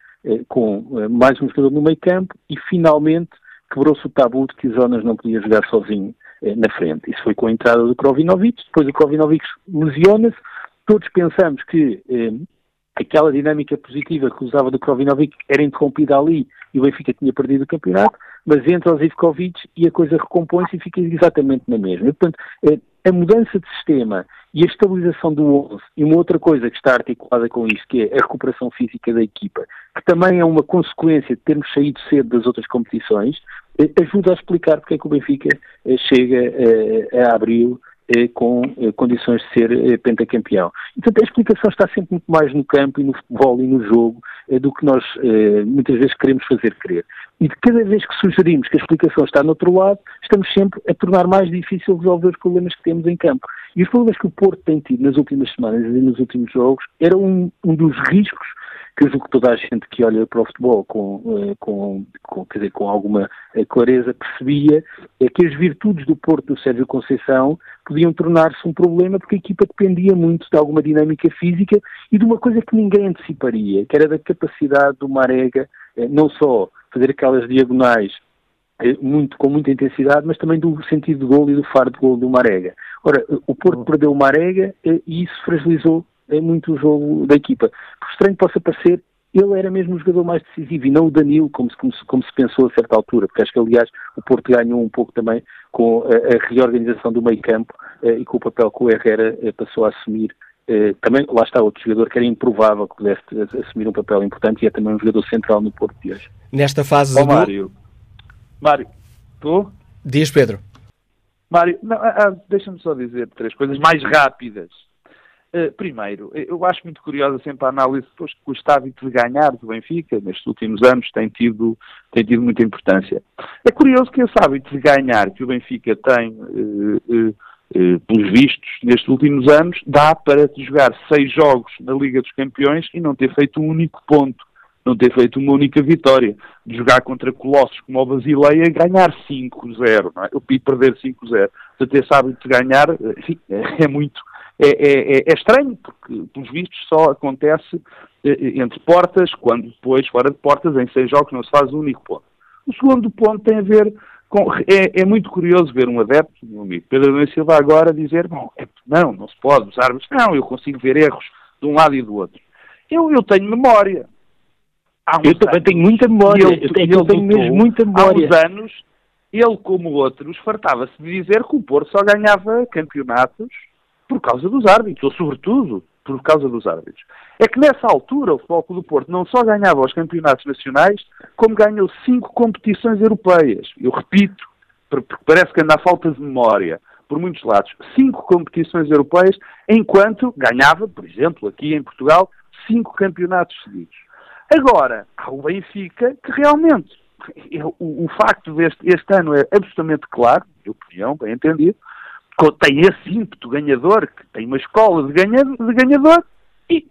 H: com mais um jogador no meio campo e finalmente quebrou-se o tabu de que o Jonas não podia jogar sozinho na frente. Isso foi com a entrada do Krovinovic, depois o Krovinovic lesiona-se, todos pensamos que aquela dinâmica positiva que usava do Krovinovic era interrompida ali e o Benfica tinha perdido o campeonato, mas entra o Zivkovic e a coisa recompõe-se e fica exatamente na mesma. E, portanto, eh, a mudança de sistema e a estabilização do 11 e uma outra coisa que está articulada com isso, que é a recuperação física da equipa, que também é uma consequência de termos saído cedo das outras competições, eh, ajuda a explicar porque é que o Benfica eh, chega a abril com eh, condições de ser eh, pentacampeão. Portanto, a explicação está sempre muito mais no campo e no futebol e no jogo do que nós muitas vezes queremos fazer crer. E de cada vez que sugerimos que a explicação está no outro lado, estamos sempre a tornar mais difícil resolver os problemas que temos em campo. E os problemas que o Porto tem tido nas últimas semanas e nos últimos jogos era um, um dos riscos que eu julgo que toda a gente que olha para o futebol com, eh, com, com, quer dizer, com alguma eh, clareza percebia é que as virtudes do Porto do Sérgio Conceição podiam tornar-se um problema porque a equipa dependia muito de alguma dinâmica física e de uma coisa que ninguém anteciparia, que era da capacidade do Marega eh, não só fazer aquelas diagonais muito, com muita intensidade, mas também do sentido de gol e do faro de gol do Marega. Ora, o Porto perdeu o Marega e isso fragilizou é muito o jogo da equipa. Por estranho que possa parecer, ele era mesmo o jogador mais decisivo e não o Danilo, como se, como se, como se pensou a certa altura, porque acho que, aliás, o Porto ganhou um pouco também com a, a reorganização do meio campo eh, e com o papel que o Herrera eh, passou a assumir. Eh, também, lá está outro jogador que era improvável que pudesse assumir um papel importante e é também um jogador central no Porto de hoje.
D: Nesta fase
I: oh, do... Mário, Mário, tu?
D: Diz Pedro.
I: Mário, ah, ah, deixa-me só dizer três coisas mais rápidas. Eh, primeiro, eh, eu acho muito curiosa sempre a análise depois que o hábito de ganhar do Benfica, nestes últimos anos, tem tido, tem tido muita importância. É curioso que esse hábito de ganhar que o Benfica tem, uh, uh, pelos vistos, nestes últimos anos, dá para jogar seis jogos na Liga dos Campeões e não ter feito um único ponto, não ter feito uma única vitória. De jogar contra colossos como o Basileia ganhar 5-0, não é? PI perder 5-0. Portanto, esse hábito de ganhar, enfim, é muito é, é, é, estranho, porque, pelos vistos, só acontece eh, entre portas, quando depois, fora de portas, em seis jogos, não se faz um único ponto. O segundo ponto tem a ver com. É, é muito curioso ver um adepto, meu amigo Pedro Nunes Silva, agora dizer: bom, é, não, não se pode, os árbitros. Não, eu consigo ver erros de um lado e do outro. Eu, eu tenho memória.
H: Eu também tenho muita memória. Ele, eu tenho, mesmo muita memória.
I: Há uns anos, ele, como outros, fartava-se de dizer que o Porto só ganhava campeonatos por causa dos árbitros, ou sobretudo por causa dos árbitros. É que nessa altura o Futebol Clube do Porto não só ganhava os campeonatos nacionais, como ganhou cinco competições europeias. Eu repito, porque parece que anda a falta de memória por muitos lados, cinco competições europeias, enquanto ganhava, por exemplo, aqui em Portugal, cinco campeonatos seguidos. Agora, há o Benfica que realmente, o, o facto deste este ano é absolutamente claro, minha opinião, bem entendido, tem esse ímpeto ganhador, que tem uma escola de, ganha, de ganhador e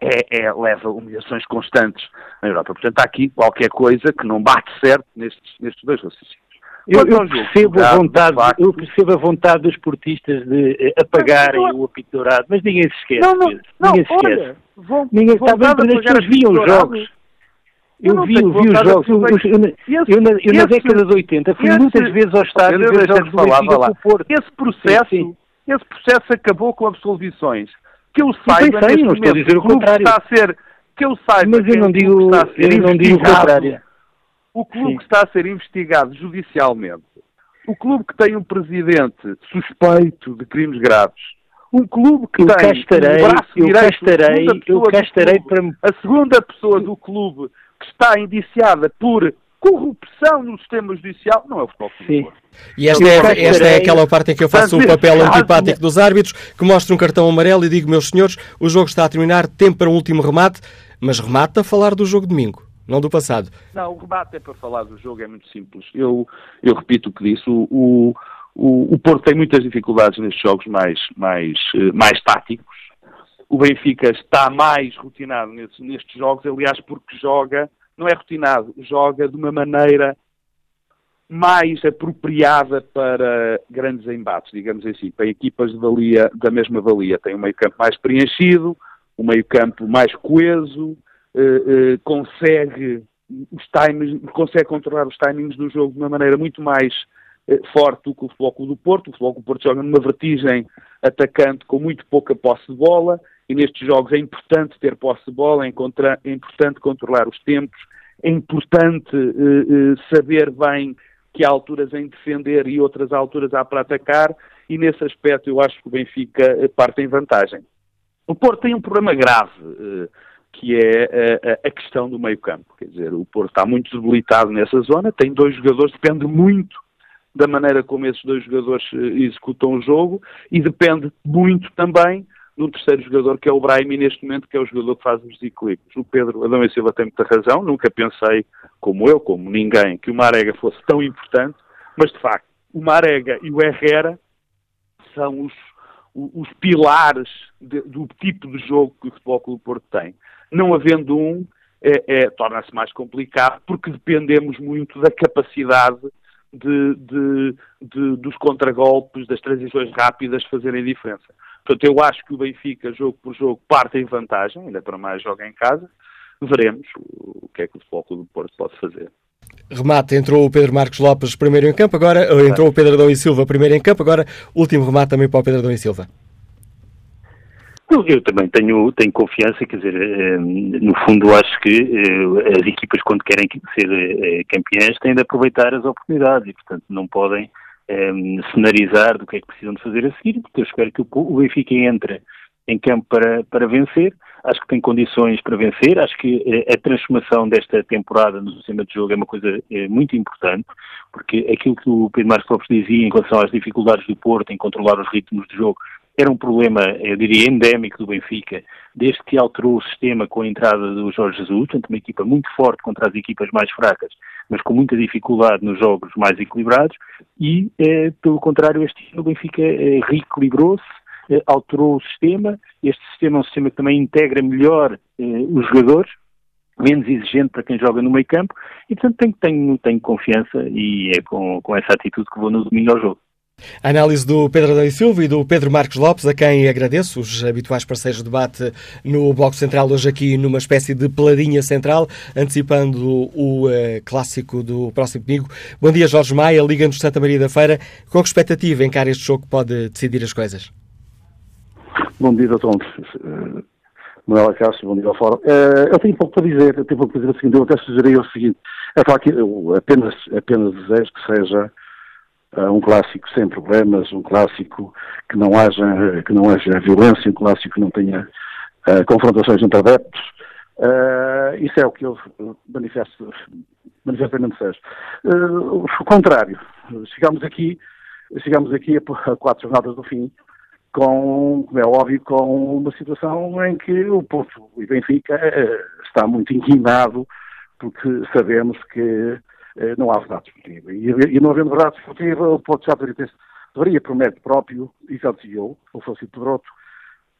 I: é, é, leva humilhações constantes na Europa. Portanto, há aqui qualquer coisa que não bate certo nestes, nestes dois raciocínios.
H: Eu, eu, percebo a vontade, facto, eu percebo a vontade dos portistas de eh, apagarem o apito dourado, mas ninguém se esquece. Não, não, não ninguém se esquece. Olha, vão, ninguém está bem, as pessoas viam os jogos. Eu, eu vi, vi os jogos. Eu, eu, eu, na, eu na década de 80 fui esse, muitas vezes ao estádio ver jogos do Benfica com o Porto.
I: Esse processo, sim, sim. esse processo acabou com absolvições. Que eu saiba,
H: sei, não estou a dizer o contrário.
I: Está a ser, que eu saiba,
H: mas eu não digo, eu não digo o contrário.
I: O clube sim. que está a ser investigado judicialmente, o clube que tem um presidente suspeito de crimes graves, um clube que
H: eu
I: tem
H: cá estarei, um braço eu direito, cá estarei, eu estarei
I: para... a segunda pessoa do clube que está indiciada por corrupção no sistema judicial, não é o futebol Sim.
D: E esta é, esta é aquela parte em que eu faço o papel antipático dos árbitros, que mostra um cartão amarelo e digo, meus senhores, o jogo está a terminar, tempo para um último remate, mas remata a falar do jogo domingo, não do passado.
I: Não, o remate é para falar do jogo, é muito simples. Eu, eu repito o que disse, o, o, o, Porto tem muitas dificuldades nestes jogos mais, mais, eh, mais táticos, o Benfica está mais rotinado nestes, nestes jogos, aliás, porque joga, não é rotinado, joga de uma maneira mais apropriada para grandes embates, digamos assim, para equipas de valia, da mesma valia. Tem um meio-campo mais preenchido, um meio-campo mais coeso, consegue os timings, consegue controlar os timings do jogo de uma maneira muito mais eh, forte do que o Futebol Clube do Porto. O Futebol Clube do Porto joga numa vertigem atacante com muito pouca posse de bola e nestes jogos é importante ter posse de bola, é, é importante controlar os tempos, é importante saber bem que há alturas em defender e outras alturas há para atacar, e nesse aspecto eu acho que o Benfica eh, parte em vantagem. O Porto tem um problema grave, eh, que é eh, a questão do meio-campo. Quer dizer, o Porto está muito debilitado nessa zona, tem dois jogadores, depende muito da maneira como esses dois jogadores executam o jogo e depende muito também num terceiro jogador que é o Brahim neste momento que é o jogador que faz os desequilíbrios. O Pedro Adão e Silva tem muita razão, nunca pensei, como eu, como ninguém, que o Marega fosse tão importante, mas de facto, o Marega e o Herrera são os, os pilares de, do tipo de jogo que o Futebol Clube Porto tem. Não havendo um, é, é, torna-se mais complicado porque dependemos muito da capacidade de, de, de, dos contragolpes, das transições rápidas fazerem diferença. Portanto, eu acho que o Benfica, jogo por jogo, parte em vantagem, ainda para mais joga em casa. Veremos o que é que o Futebol do Porto pode fazer.
D: Remate, entrou o Pedro Marcos Lopes primeiro em campo, agora entrou o Pedro Adão e Silva primeiro em campo, agora último remate também para o Pedro Adão e Silva.
H: Eu também tenho, tenho confiança, quer dizer, eh, no fundo acho que eh, as equipas quando querem ser eh, campeãs têm de aproveitar as oportunidades e portanto não podem cenarizar do que é que precisam de fazer a seguir, porque eu espero que o Benfica entre em campo para, para vencer, acho que tem condições para vencer, acho que a transformação desta temporada no sistema de jogo é uma coisa muito importante, porque aquilo que o Pedro Marcos Lopes dizia em relação às dificuldades do Porto em controlar os ritmos de jogo, era um problema, eu diria, endémico do Benfica, desde que alterou o sistema com a entrada do Jorge Jesus, portanto uma equipa muito forte contra as equipas mais fracas, mas com muita dificuldade nos jogos mais equilibrados, e, eh, pelo contrário, este ano o Benfica eh, reequilibrou-se, eh, alterou o sistema, este sistema é um sistema que também integra melhor eh, os jogadores, menos exigente para quem joga no meio campo, e portanto tenho, tenho, tenho confiança e é com, com essa atitude que vou no domingo ao jogo.
D: A análise do Pedro Adão Silva e do Pedro Marcos Lopes, a quem agradeço, os habituais parceiros de debate no Bloco Central, hoje aqui numa espécie de peladinha central, antecipando o uh, clássico do próximo domingo. Bom dia, Jorge Maia, Liga-nos de Santa Maria da Feira. Com que expectativa encara este jogo que pode decidir as coisas?
J: Bom dia, doutor uh, Manuela Castro, bom dia ao Fórum. Uh, eu tenho pouco para dizer, eu tenho pouco para dizer o seguinte, eu até sugeri o seguinte, é claro que eu apenas, apenas desejo que seja um clássico sem problemas, um clássico que não haja, que não haja violência, um clássico que não tenha uh, confrontações entre adeptos. Uh, isso é o que eu manifesto, manifestamente desejo. Uh, o contrário, chegamos aqui, chegamos aqui a, a quatro jornadas do fim, com, como é óbvio, com uma situação em que o Porto e Benfica uh, está muito inclinado, porque sabemos que eh, não há verdade esportiva. E, e não havendo verdade esportiva, o Porto já deveria, deveria por mérito próprio, e já dizia eu, o Pedroto,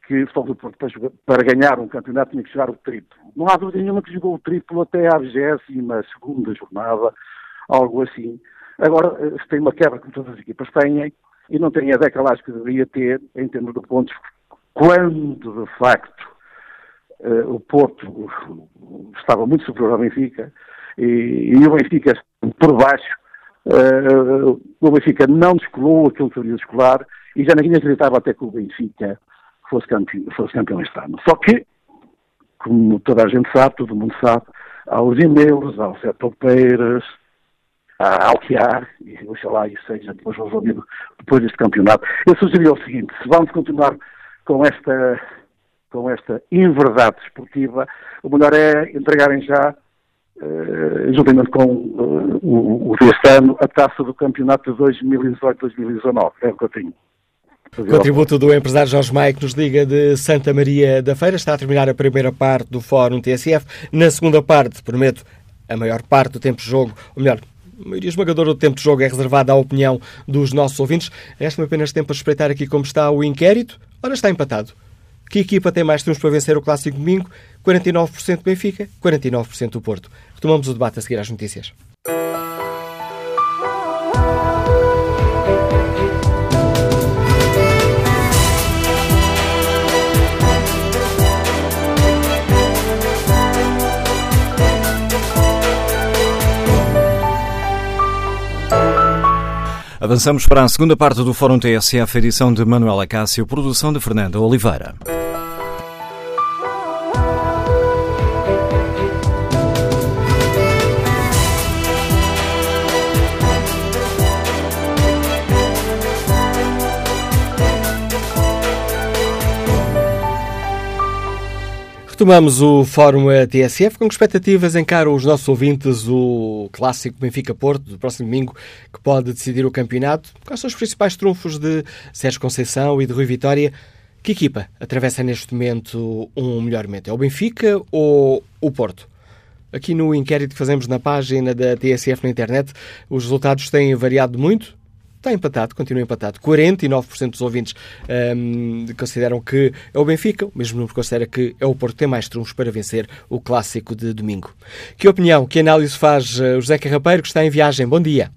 J: que o Futebol Porto, para ganhar um campeonato, tinha que jogar o triplo. Não há dúvida nenhuma que jogou o triplo até à 22 segunda jornada, algo assim. Agora, eh, se tem uma quebra, como todas as equipas têm, e não tem a decalagem que deveria ter, em termos de pontos, quando, de facto, eh, o Porto estava muito superior ao Benfica, e, e o Benfica por baixo, uh, o Benfica não descolou aquilo que deveria descolar e já ninguém acreditava até que o Benfica fosse campeão, fosse campeão este ano. Só que, como toda a gente sabe, todo mundo sabe, há os e-mails, há o setor Peiras, há o que há, e oxalá isso seja depois resolvido depois deste campeonato. Eu sugeri o seguinte, se vamos continuar com esta, com esta inverdade esportiva, o melhor é entregarem já uh, juntamente com uh, o, o deste ano, a taça do campeonato de 2018-2019. É o que eu tenho.
D: Contributo do empresário Jorge Maia, que nos liga de Santa Maria da Feira. Está a terminar a primeira parte do Fórum TSF. Na segunda parte, prometo, a maior parte do tempo de jogo, ou melhor, a maioria esmagadora do tempo de jogo é reservada à opinião dos nossos ouvintes. Resta-me apenas tempo para espreitar aqui como está o inquérito. Ora, está empatado. Que equipa tem mais triunfos para vencer o Clássico Domingo? 49% Benfica, 49% do Porto. Retomamos o debate a seguir às notícias.
K: Avançamos para a segunda parte do Fórum TSF, edição de Manuela Cássio, produção de Fernanda Oliveira.
D: Retomamos o Fórum TSF com expectativas encaram os nossos ouvintes o clássico Benfica-Porto do próximo domingo que pode decidir o campeonato. Quais são os principais trunfos de Sérgio Conceição e de Rui Vitória? Que equipa atravessa neste momento um melhor momento? É o Benfica ou o Porto? Aqui no inquérito que fazemos na página da TSF na internet, os resultados têm variado muito. Está empatado, continua empatado. 49% dos ouvintes um, consideram que é o Benfica, o mesmo número considera que é o Porto que tem mais trunfos para vencer o clássico de domingo. Que opinião, que análise faz uh, José Carrapeiro, que está em viagem? Bom dia.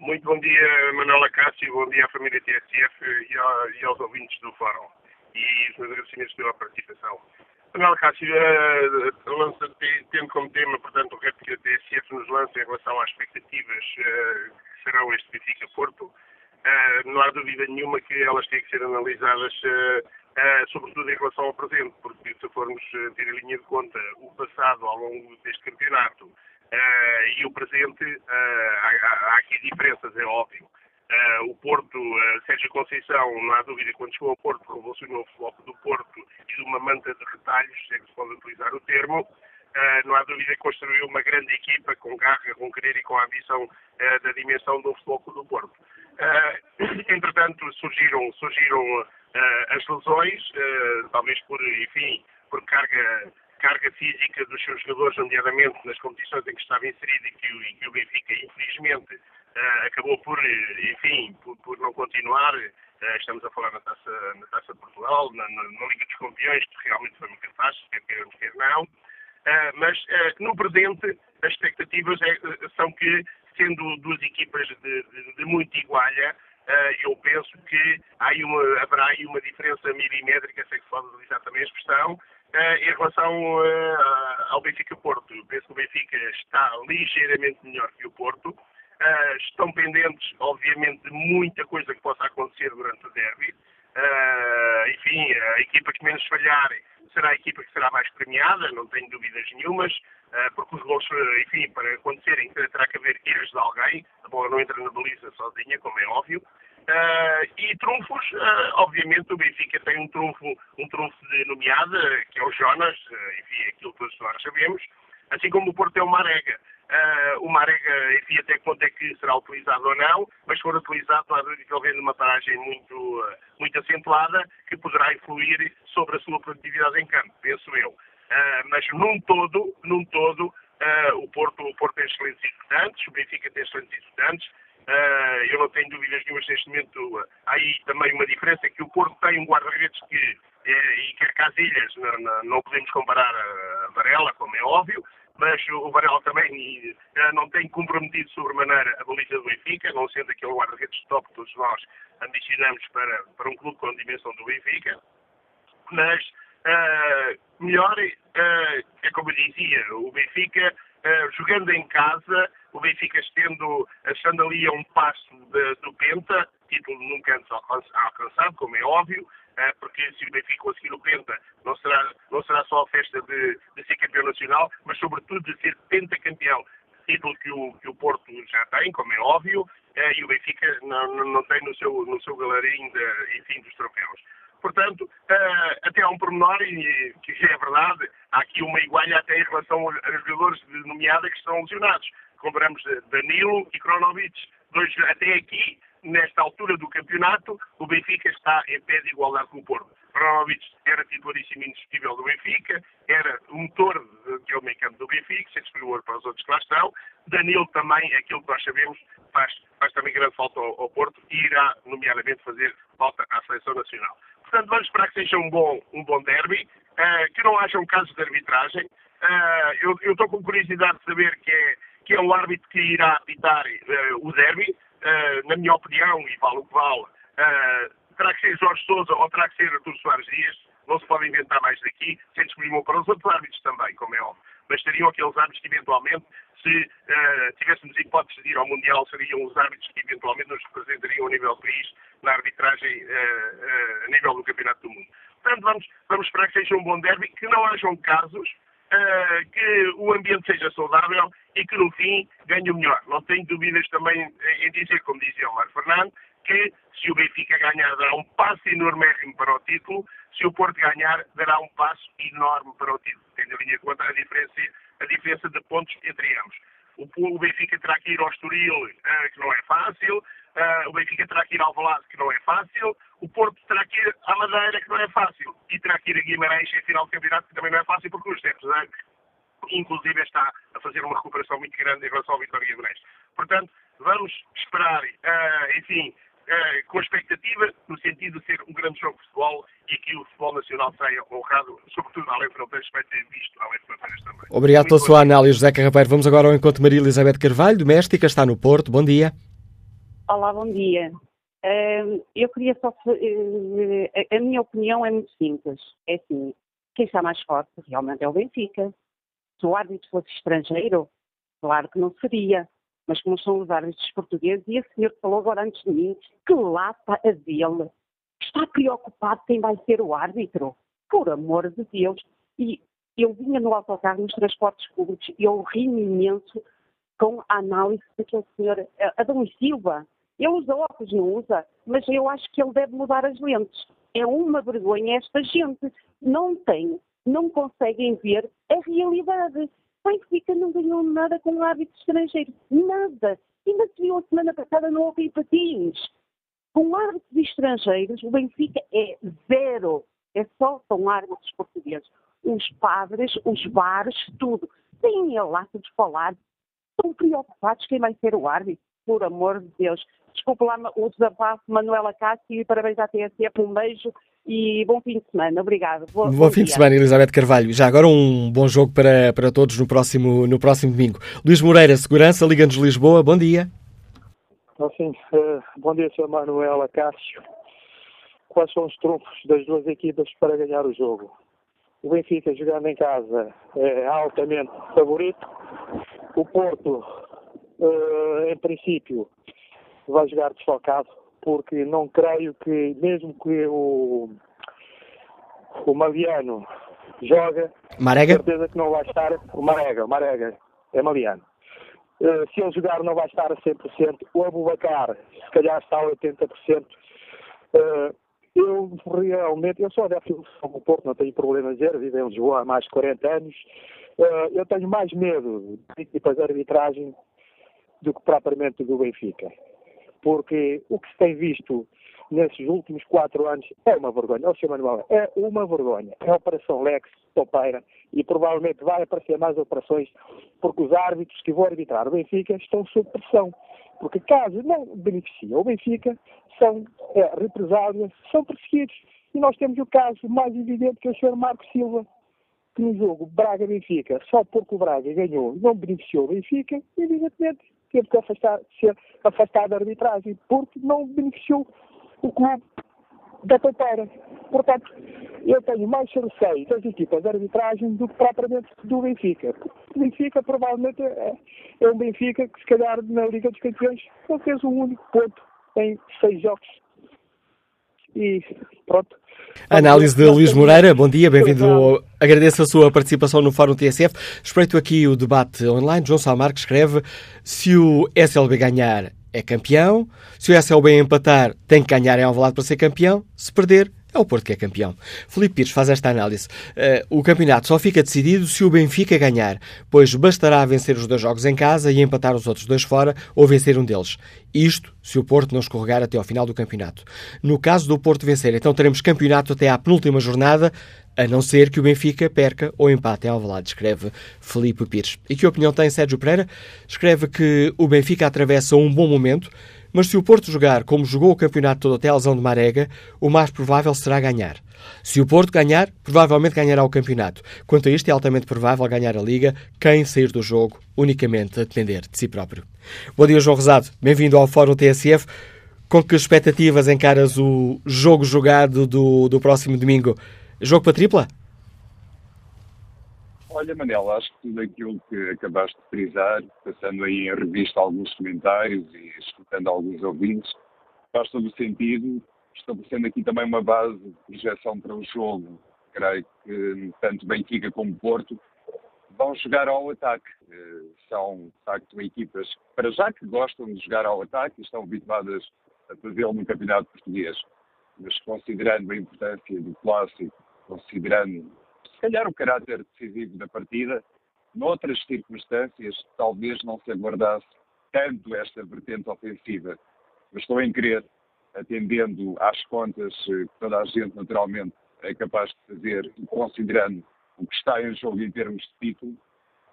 L: Muito bom dia, Manuela Cássio, bom dia à família TSF e, aos ouvintes do Fórum. E os meus agradecimentos pela participação. Manuela Cássio, uh, tendo como tema, portanto, o que a TSF nos lança em relação às expectativas uh, serão este Benfica Porto, uh, não há dúvida nenhuma que elas têm que ser analisadas, uh, uh, sobretudo em relação ao presente, porque se formos ter em linha de conta o passado ao longo deste campeonato e o presente, há, aqui diferenças, é óbvio. o Porto, Sérgio Conceição, não há dúvida, quando chegou ao Porto, revolucionou o futebol do Porto e de uma manta de retalhos, se é que se pode utilizar o termo, Uh, não há dúvida que construiu uma grande equipa com garra, com querer e com a ambição uh, da dimensão do Futebol do Porto. Uh, entretanto, surgiram, surgiram as lesões, talvez por, enfim, por carga, carga física dos seus jogadores, nomeadamente nas competições em que estava inserido e que, e que o Benfica, infelizmente, acabou por, enfim, por, por não continuar. estamos a falar na Taça, na taça de Portugal, na, na, na Liga dos Campeões, que realmente foi muito fácil, quer queiramos, quer não. Uh, mas uh, no presente as expectativas é, são que, sendo duas equipas de, de, de muito igualha, eu penso que há uma, haverá aí uma diferença milimétrica, sei que se pode utilizar também a expressão, em relação ao Benfica Porto. Eu penso que o Benfica está ligeiramente melhor que o Porto. estão pendentes, obviamente, de muita coisa que possa acontecer durante o derby. Enfim, a equipa que menos falhar será a equipa que será mais premiada, não tenho dúvidas nenhumas, uh, porque os gols, eh, enfim, para acontecerem terá que haver erros de alguém, a bola não entra na baliza sozinha, como é óbvio. Uh, e trunfos, uh, obviamente o Benfica tem um trunfo, um trunfo de nomeada, que é o Jonas, enfim, aquilo que todos nós sabemos, assim como o Porto é o Marega. Uh, o Marega, enfim, até quanto é que será utilizado ou não, mas se for utilizado, que ele vem numa paragem muito, uh, muito acentuada, que poderá influir sobre a sua produtividade em campo, penso eu. Uh, mas num todo, num todo o, Porto, o Porto tem excelentes estudantes, o Benfica tem excelentes estudantes, eu não tenho dúvidas nenhumas neste momento. há aí também uma diferença que o Porto tem um guarda-redes que, e quer Casilhas, não, não, não podemos comparar a Varela, como é óbvio, mas o Varela também não tem comprometido sobremaneira a baliza do Benfica, não sendo aquele guarda-redes top que todos nós ambicionamos para, para um clube com a dimensão do Benfica. Mas uh, melhor, uh, é como eu dizia, o Benfica, uh, jogando em casa, o Benfica estendo, estando ali a um passo de, do Penta, título nunca antes alcançado, como é óbvio, eh, porque se o Benfica conseguir o Penta, não será, não será só a festa de, de ser campeão nacional, mas sobretudo de ser pentacampeão, título que o, que o Porto já tem, como é óbvio, eh, e o Benfica não, não tem no seu, no seu de, enfim, dos troféus. Portanto, uh, até há um pormenor, e que é verdade, há aqui uma igualha até em relação aos jogadores de nomeada que estão lesionados. Compramos Danilo e Kronovic, dois até aqui nesta altura do campeonato, o Benfica está em pé de igualdade com o Porto. Ronovic era titularíssimo indiscutível do Benfica, era o motor daquele meio campo do Benfica, sem superior para os outros que lá estão. Danilo também, aquilo que nós sabemos, faz, faz também grande falta ao, ao, Porto e irá, nomeadamente, fazer falta à seleção nacional. Portanto, vamos esperar que seja um bom, um bom derby, uh, que não haja um caso de arbitragem. Uh, eu estou com curiosidade de saber que é, que é o árbitro que irá apitar uh, o derby uh, na minha opinião, e vale o que vale, uh, terá que ser Jorge Sousa ou terá que ser Artur Soares Dias, não se pode inventar mais daqui, sem disponível para os outros árbitros também, como é óbvio. bastariam aqueles árbitros que eventualmente, se tivéssemos hipótese de ir ao Mundial, seriam os árbitros que eventualmente nos representariam a nível do país na arbitragem a nível do Campeonato do Mundo. Portanto, vamos, vamos esperar que seja um bom derby, que não hajam casos, que o ambiente seja saudável e que no fim ganhe o melhor. Não tenho dúvidas também em dizer, como dizia o Mar Fernando, que se o Benfica ganhar dará um passo enormérrimo para o título, se o Porto ganhar dará um passo enorme para o título, tendo em conta a diferença, a diferença de pontos entre ambos. O, Benfica terá que ir ao Estoril, uh, que não é fácil, uh, o Benfica terá que ir ao Valado, que não é fácil, o Porto terá que ir à Madeira, que não é fácil, e terá que ir a Guimarães em final de campeonato, que também não é fácil, porque os tempos, inclusive, está a fazer uma recuperação muito grande em relação ao Vitória Guimarães. Portanto, vamos esperar, enfim, uh, com expectativa, no sentido de ser um grande jogo de futebol e que o futebol nacional saia honrado, sobretudo além fronteiras, vai ter visto além fronteiras também.
D: Obrigado pela sua análise, José Carrapeiro. Vamos agora ao encontro de Maria Elizabeth Carvalho, doméstica, está no Porto. Bom dia.
M: Olá, bom dia. Uh, eu queria só. Uh, a minha opinião é muito simples. É assim: quem está mais forte realmente é o Benfica. Se o árbitro fosse estrangeiro, claro que não seria mas como são os árbitros portugueses, e esse senhor falou agora antes de mim, que lata a dele, está preocupado quem vai ser o árbitro, por amor de Deus. E eu vinha no autocarro, nos transportes públicos, e eu ri imenso com a análise daquele senhor, Adão Silva. Ele usa óculos, não usa, mas eu acho que ele deve mudar as lentes. É uma vergonha esta gente. Não tem, não conseguem ver a realidade. Benfica não ganhou nada com o árbitro estrangeiro. Nada. Ainda se viu a semana passada no Hockey Patins. Com árbitros estrangeiros, o Benfica é zero. É só com árbitros portugueses. Os padres, os bares, tudo. Têm a lata de falar. Estão preocupados quem vai ser o árbitro. Por amor de Deus. Desculpe lá o desabafo, Manuela Cássio, e parabéns à TSF. Um beijo e bom fim de semana. Obrigado.
D: Bom, bom fim dia. de semana, Elizabeth Carvalho. Já agora um bom jogo para, para todos no próximo, no próximo domingo. Luís Moreira, Segurança, Liga-nos Lisboa. Bom dia.
N: Assim, uh, bom dia, Sr. Manuela Cássio. Quais são os trunfos das duas equipas para ganhar o jogo? O Benfica, jogando em casa, é altamente favorito. O Porto, uh, em princípio, vai jogar desfalcado porque não creio que, mesmo que o, o Maliano joga,
D: Marega?
N: certeza que não vai estar, o Marega, o Marega, é Maliano. Uh, se ele jogar não vai estar a 100%, o Abubacar se calhar está a 80%. Uh, eu realmente, eu sou adepto do Porto, não tenho problema a dizer, vivo em Lisboa há mais de 40 anos. Uh, eu tenho mais medo de equipas de arbitragem do que propriamente do Benfica porque o que se tem visto nesses últimos quatro anos é uma vergonha. Ó, Sr. Manuel, é uma vergonha. É a Operação Lex, topeira, e provavelmente vai aparecer mais operações, porque os árbitros que vão arbitrar o Benfica estão sob pressão. Porque caso não beneficiem o Benfica, são é, represálias, são perseguidos. E nós temos o caso mais evidente que é o Sr. Marco Silva, que no jogo Braga-Benfica, só porque o Braga ganhou não beneficiou o Benfica, evidentemente teve que afastar, ser afastado da arbitragem, porque não beneficiou o clube da topeira. Portanto, eu tenho mais receio das equipas de arbitragem do que propriamente do Benfica. O Benfica provavelmente é, é um Benfica que se calhar na Liga dos Campeões não fez um único ponto em seis jogos. E pronto,
D: Análise de Luís Moreira, bom dia, bem-vindo. Agradeço a sua participação no Fórum TSF. Espreito aqui o debate online. João Salmar que escreve: se o SLB ganhar, é campeão. Se o SLB empatar, tem que ganhar em Alvalade para ser campeão. Se perder, é o Porto que é campeão. Felipe Pires faz esta análise. Uh, o campeonato só fica decidido se o Benfica ganhar, pois bastará vencer os dois jogos em casa e empatar os outros dois fora ou vencer um deles. Isto se o Porto não escorregar até ao final do campeonato. No caso do Porto vencer, então teremos campeonato até à penúltima jornada, a não ser que o Benfica perca ou empate em Alvalade, escreve Felipe Pires. E que opinião tem Sérgio Pereira? Escreve que o Benfica atravessa um bom momento, mas se o Porto jogar como jogou o campeonato todo até a lesão de Marega, o mais provável será ganhar. Se o Porto ganhar, provavelmente ganhará o campeonato. Quanto a isto, é altamente provável ganhar a Liga quem sair do jogo unicamente a depender de si próprio. Bom dia, João Rosado. Bem-vindo ao Fórum TSF. Com que expectativas encaras o jogo jogado do, do próximo domingo? Jogo para tripla?
O: Olha, Manela, acho que tudo aquilo que acabaste de frisar, passando aí em revista alguns comentários e escutando alguns ouvintes, faz todo o sentido, estabelecendo aqui também uma base de projeção para o jogo. Creio que tanto Benfica como Porto vão jogar ao ataque. Eh, são, de facto, equipas, para já, que gostam de jogar ao ataque e estão habituadas a fazê-lo no Campeonato Português. Mas considerando a importância do clássico, considerando, se calhar, o caráter decisivo da partida, noutras circunstâncias, talvez não se aguardasse tanto esta vertente ofensiva. Mas estou em crer, atendendo às contas que toda a gente, naturalmente, é capaz de fazer, e considerando o que está em jogo em termos de título,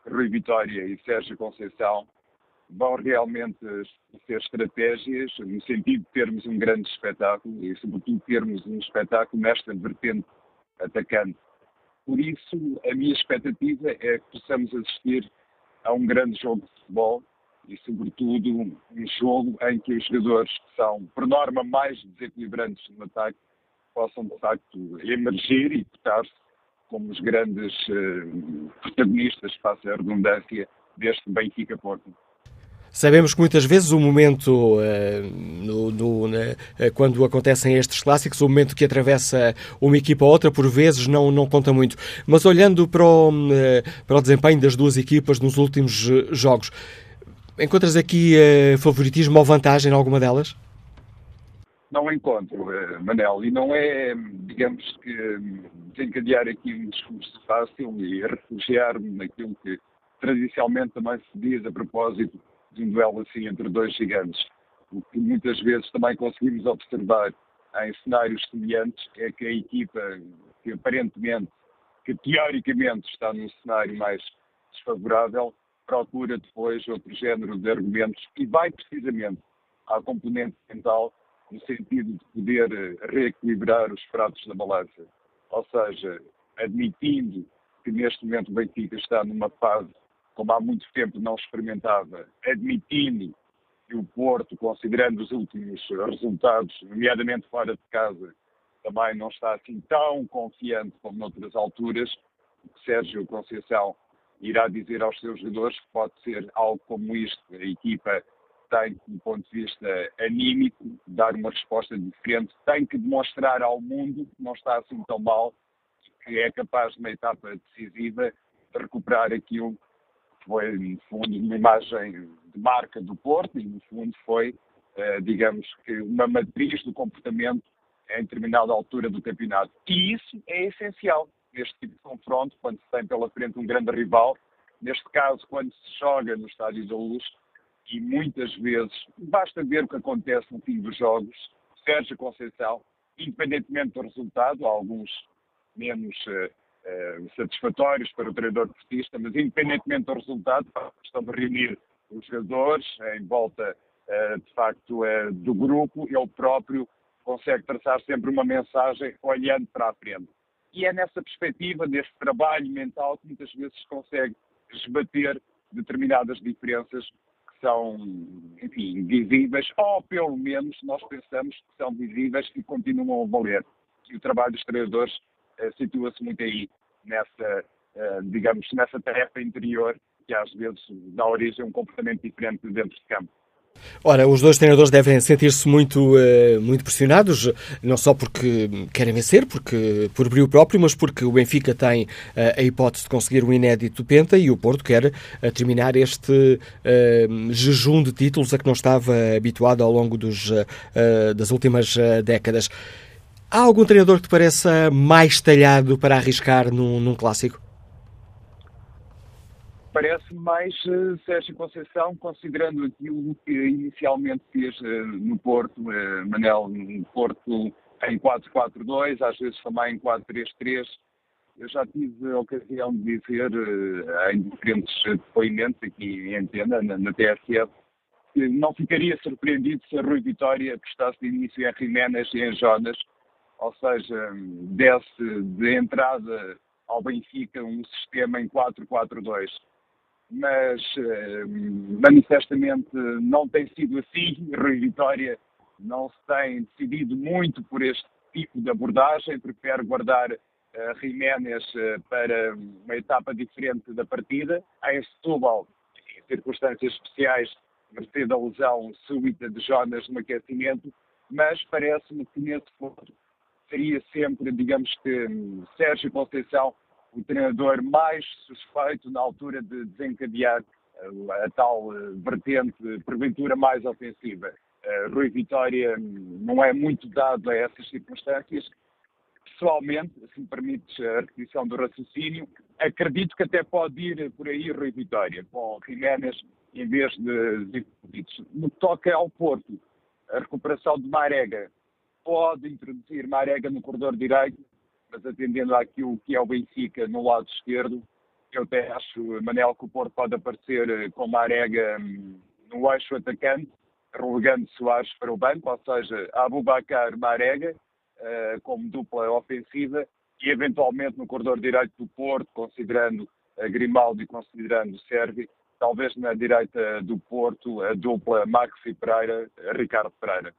O: Rui Vitória e Sérgio Conceição vão realmente ser estratégias no sentido de termos um grande espetáculo e, sobretudo, termos um espetáculo nesta vertente atacante. Por isso, a minha expectativa é que possamos assistir a um grande jogo de futebol e, sobretudo, um jogo em que os jogadores que são, por norma, mais desequilibrantes no ataque possam, de facto, emergir e botar-se como os grandes uh, protagonistas, face à redundância, deste Benfica-Porto.
D: Sabemos que muitas vezes o momento, uh, no, no, uh, quando acontecem estes clássicos, o momento que atravessa uma equipa ou outra, por vezes não, não conta muito. Mas olhando para o, uh, para o desempenho das duas equipas nos últimos jogos, encontras aqui favoritismo ou vantagem em alguma delas?
O: Não encontro, Manel, e não é, digamos que, desencadear aqui um discurso fácil e refugiar-me naquilo que tradicionalmente também se diz a propósito um duelo assim entre dois gigantes. O que muitas vezes também conseguimos observar em cenários semelhantes é que a equipa que aparentemente, que teoricamente está num cenário mais desfavorável, procura depois outro género de argumentos e vai precisamente à componente mental no sentido de poder reequilibrar os pratos da balança. Ou seja, admitindo que neste momento o Benfica está numa fase como há muito tempo não experimentava, admitindo que o Porto, considerando os últimos resultados, nomeadamente fora de casa, também não está assim tão confiante como noutras alturas, o que Sérgio Conceição irá dizer aos seus jogadores que pode ser algo como isto. A equipa tem, do ponto de vista anímico, dar uma resposta diferente, tem que demonstrar ao mundo que não está assim tão mal, que é capaz, na etapa decisiva, de recuperar aquilo foi, no fundo, uma imagem de marca do Porto e, no fundo, foi, eh, digamos que, uma matriz do comportamento em determinada altura do campeonato. E isso é essencial neste tipo de confronto, quando se tem pela frente um grande rival, neste caso, quando se joga no Estádio da Luz, e muitas vezes, basta ver o que acontece no fim dos jogos, Sérgio Conceição, independentemente do resultado, alguns menos eh, satisfatórios para o treinador portista, mas independentemente do resultado, a questão de reunir os jogadores em volta, eh, de facto, eh, do grupo, ele próprio consegue traçar sempre uma mensagem olhando para a frente. E é nessa perspectiva, deste trabalho mental, que muitas vezes consegue esbater determinadas diferenças que são, enfim, visíveis, ou pelo menos nós pensamos que são visíveis e continuam a valer. E o trabalho dos treinadores situa-se muito aí, nessa, uh, digamos, nessa tarefa interior que às vezes dá origem a um comportamento diferente dentro de campo.
D: Ora, os dois treinadores devem sentir-se muito, uh, muito pressionados, não só porque querem vencer, porque por brilho próprio, mas porque o Benfica tem uh, a hipótese de conseguir o um inédito Penta e o Porto quer terminar este jejum de títulos a que não estava habituado ao longo dos, das últimas décadas. Há algum treinador que te pareça mais talhado para arriscar num, num clássico?
O: Parece mais uh, Sérgio Conceição, considerando aquilo que inicialmente fez uh, no Porto, uh, Manel, no Porto em 4-4-2, às vezes também em 4-3-3. Eu já tive a ocasião de dizer em diferentes depoimentos aqui em antena, na, na TSF, que não ficaria surpreendido se a Rui Vitória apostasse de início em Jiménez e em Jonas, ou seja, desse de entrada ao Benfica um sistema em 4-4-2. Mas eh, manifestamente não tem sido assim. Rui Vitória não se tem decidido muito por este tipo de abordagem, prefere guardar uh, Jiménez uh, para uma etapa diferente da partida. Em Setúbal, em circunstâncias especiais, merced a lesão súbita de Jonas no aquecimento, mas parece-me que nesse ponto seria sempre, digamos que, Sérgio Conceição o treinador mais suspeito na altura de desencadear uh, a tal uh, vertente, porventura, mais ofensiva. Uh, Rui Vitória hum, não é muito dado a essas circunstâncias. Pessoalmente, se me permites a repetição do raciocínio, acredito que até pode ir por aí Rui Vitória, com Jiménez em vez de Zivkovic. No que toca ao Porto, a recuperação de Marega pode introduzir Marega no corredor direito, mas atendendo àquilo que é o Benfica no lado esquerdo, eu até acho, Manel, que o Porto pode aparecer eh, com Marega hum, no eixo atacante, relegando Soares para o banco, ou seja, Abubacar Marega, uh, como dupla ofensiva, e eventualmente no corredor direito do Porto, considerando a Grimaldo e considerando Sérgio, talvez na direita do Porto, a dupla Maxi Pereira, Ricardo Pereira.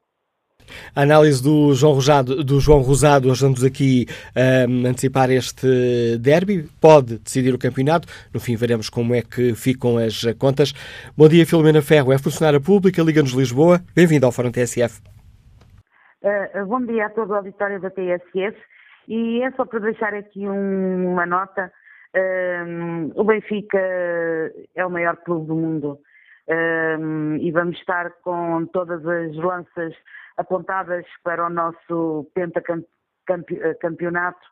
D: A análise do João Rosado, do João Rosado ajudando-nos aqui um, a antecipar este derby. Pode decidir o campeonato. No fim, veremos como é que ficam as contas. Bom dia, Filomena Ferro. É funcionária pública, Liga-nos Lisboa. Bem-vindo ao Fórum TSF.
P: Uh, bom dia a todo o auditório da TSF. E é só para deixar aqui um, uma nota. Um, o Benfica é o maior clube do mundo. Um, e vamos estar com todas as lanças apontadas para o nosso pentacampeonato.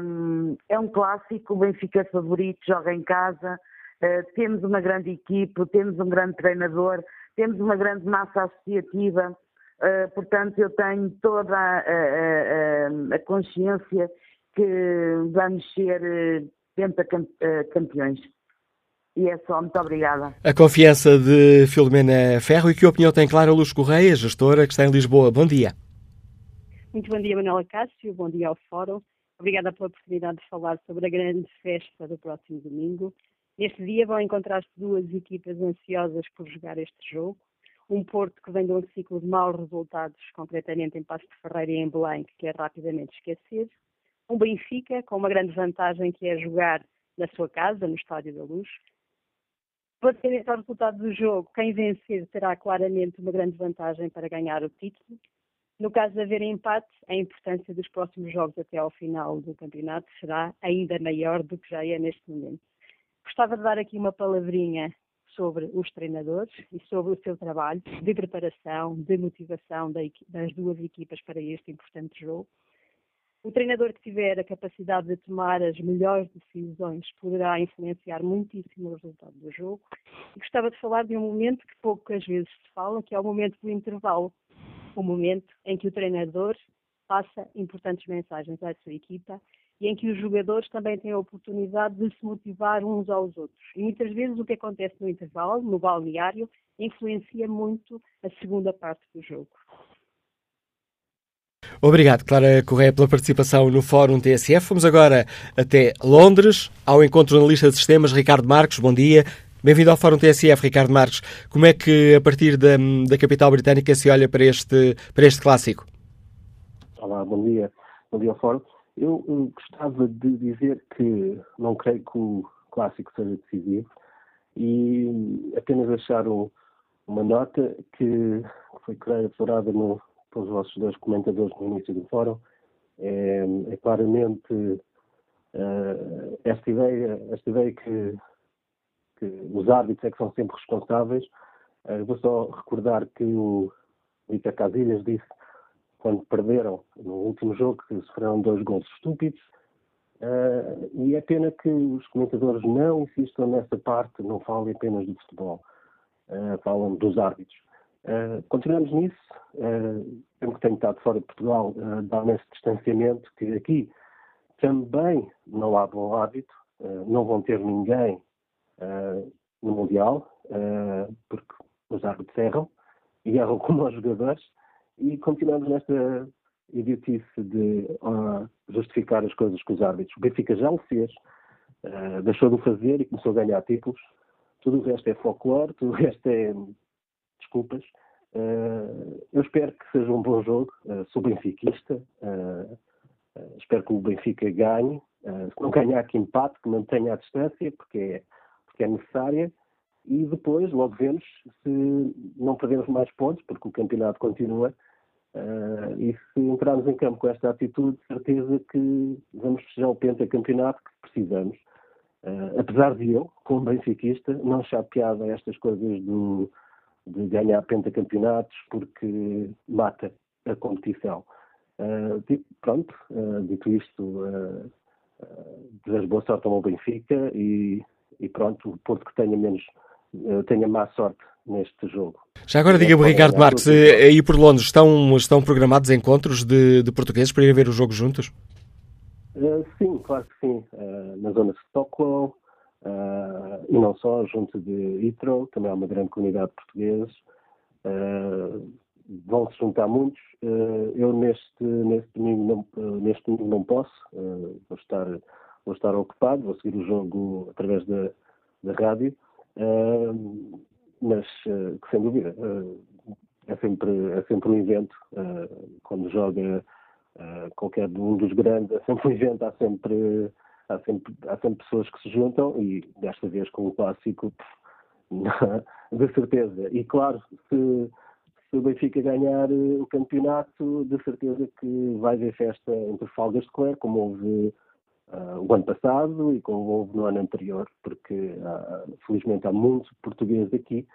P: Um, é um clássico, o Benfica é favorito, joga em casa, uh, temos uma grande equipe, temos um grande treinador, temos uma grande massa associativa, uh, portanto eu tenho toda a, a consciência que vamos ser pentacampeões. E é só, muito obrigada.
D: A confiança de Filomena Ferro e que opinião tem Clara Luz Correia, gestora que está em Lisboa. Bom dia.
Q: Muito bom dia, Manuela Cássio. Bom dia ao Fórum. Obrigada pela oportunidade de falar sobre a grande festa do próximo domingo. Neste dia vão encontrar-se duas equipas ansiosas por jogar este jogo. Um Porto que vem de um ciclo de maus resultados, concretamente em Passo de Ferreira e em Belém, que quer rapidamente esquecer. Um Benfica com uma grande vantagem que é jogar na sua casa, no Estádio da Luz, Relativamente ao resultado do jogo, quem vencer terá claramente uma grande vantagem para ganhar o título. No caso de haver empate, a importância dos próximos jogos até ao final do campeonato será ainda maior do que já é neste momento. Gostava de dar aqui uma palavrinha sobre os treinadores e sobre o seu trabalho de preparação, de motivação das duas equipas para este importante jogo. O treinador que tiver a capacidade de tomar as melhores decisões poderá influenciar muitíssimo o resultado do jogo. E gostava de falar de um momento que poucas vezes se fala, que é o momento do intervalo. O momento em que o treinador passa importantes mensagens à sua equipa e em que os jogadores também têm a oportunidade de se motivar uns aos outros. E muitas vezes o que acontece no intervalo, no balneário, influencia muito a segunda parte do jogo.
D: Obrigado, Clara Correia, pela participação no Fórum TSF. Vamos agora até Londres, ao encontro analista de sistemas, Ricardo Marques. Bom dia. Bem-vindo ao Fórum TSF, Ricardo Marques. Como é que, a partir da, da capital britânica, se olha para este, para este clássico?
R: Olá, bom dia. Bom dia ao Fórum. Eu, eu gostava de dizer que não creio que o clássico seja decisivo e apenas deixar um, uma nota que foi aflorada no, pelos vossos dois comentadores no início do fórum, é, é claramente uh, esta ideia, esta ideia que, que, os árbitros é que são sempre responsáveis. Uh, vou só recordar que o Vitor Casilhas disse quando perderam no último jogo que sofreram dois gols estúpidos. Uh, e é pena que os comentadores não insistam nessa parte, não falem apenas do futebol, uh, falam dos árbitros. Uh, continuamos nisso, uh, que tenho estado fora de Portugal, uh, dá esse distanciamento que aqui também não há bom hábito, uh, não vão ter ninguém no Mundial, porque os árbitros erram, e erram como os jogadores, e continuamos nesta idiotice de justificar as coisas com os árbitros. O Benfica já o fez, deixou de o fazer e começou a ganhar títulos. Tudo o resto é folclore, tudo o resto é desculpas. Uh, eu espero que seja um bom jogo. Uh, sou benfiquista. Uh, espero que o Benfica ganhe. Se não ganhar, que empate, que mantenha a distância, porque é, porque é necessária. E depois, logo vemos se não perdemos mais pontos, porque o campeonato continua. E se entrarmos em campo com esta atitude, certeza que vamos fechar o pentacampeonato que precisamos. Apesar de eu, como benfiquista, não achar piada estas coisas do, de ganhar pentacampeonatos porque mata a competição. Uh, pronto, uh, dito isto, uh, desejo boa sorte ao Benfica e, e, pronto, o Porto que tenha menos, tenha má sorte neste jogo.
D: Já agora diga-me, Ricardo Marques, aí por Londres estão, estão programados encontros de, de portugueses para ir ver o jogo juntos?
R: sim, claro que sim. na zona de Stockholm, Uh, e não só, junto de Itro, também há uma grande comunidade de portugueses. Uh, vão se juntar muitos. Uh, eu neste, neste, domingo não, neste domingo não posso, vou, estar, vou estar ocupado, vou seguir o jogo através da, da rádio, mas que sem dúvida é, sempre, é sempre um evento. quando joga qualquer um dos grandes, é sempre um evento, há sempre há sempre, há sempre pessoas que se juntam e desta vez com o clássico, de certeza. E claro, se, se o Benfica ganhar eh, o campeonato, de certeza que vai haver festa entre Falgas de Clare, como houve uh, o ano passado e como houve no ano anterior, porque uh, felizmente há muitos portugueses aqui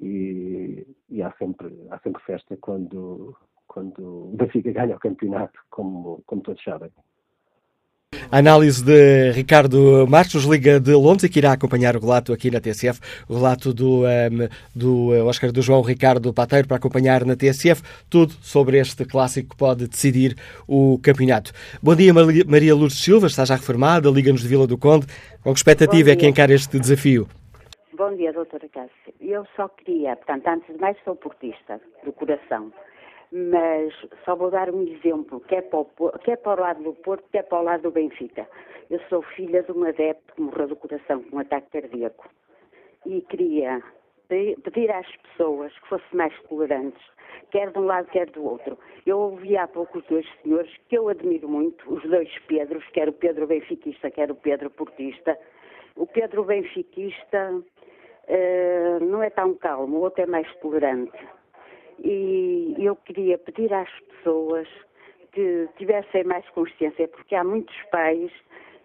R: e, e, há, sempre, há sempre festa quando, quando o Benfica ganha o campeonato, como, como todos sabem.
D: A análise de Ricardo Marcos, Liga de Londres, que irá acompanhar o relato aqui na TSF, o relato do, um, ehm, do eh, Oscar do João Ricardo Pateiro para acompanhar na TSF, tudo sobre este clássico que pode decidir o campeonato. Bom dia, Maria Lourdes Silva, está já reformada, Liga-nos de Vila do Conde. Com que expectativa é que encara este desafio?
S: Bom dia, doutora Cássio. Eu só queria, portanto, antes de mais sou portista, do coração mas só vou dar um exemplo, que é, para o, que é para o lado do Porto, que é para o lado do Benfica. Eu sou filha de um adepto que morreu do coração com um ataque cardíaco e queria pedir às pessoas que fossem mais tolerantes, quer de um lado, quer do outro. Eu ouvi há pouco os dois senhores que eu admiro muito, os dois Pedros, quer o Pedro benfiquista, quer o Pedro portista. O Pedro benfiquista uh, não é tão calmo, o outro é mais tolerante e eu queria pedir às pessoas que tivessem mais consciência, porque há muitos pais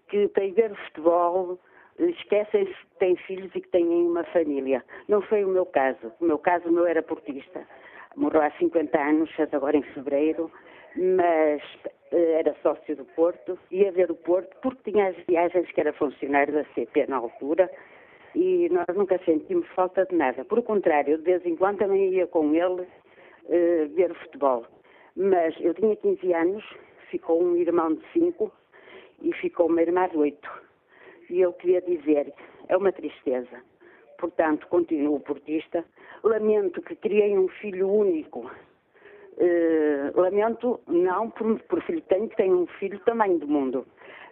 S: que, para ir ver o futebol, esquecem-se que têm filhos e que têm uma família. Não foi o meu caso. O meu caso, o meu era portista. Morreu há 50 anos, agora em fevereiro, mas eh, era sócio do Porto, ia ver o Porto porque tinha as viagens que era funcionário da CP na altura e nós nunca sentimos falta de nada. Por contrário, de vez em quando também ia com ele uh, ver futebol. Mas eu tinha 15 anos, ficou um irmão de 5 e ficou uma irmã de 8. E eu queria dizer, é uma tristeza. Portanto, continuo portista. Lamento que criei um filho único. Uh, lamento, não por, por filho tenho, que tenho um filho tamanho do mundo,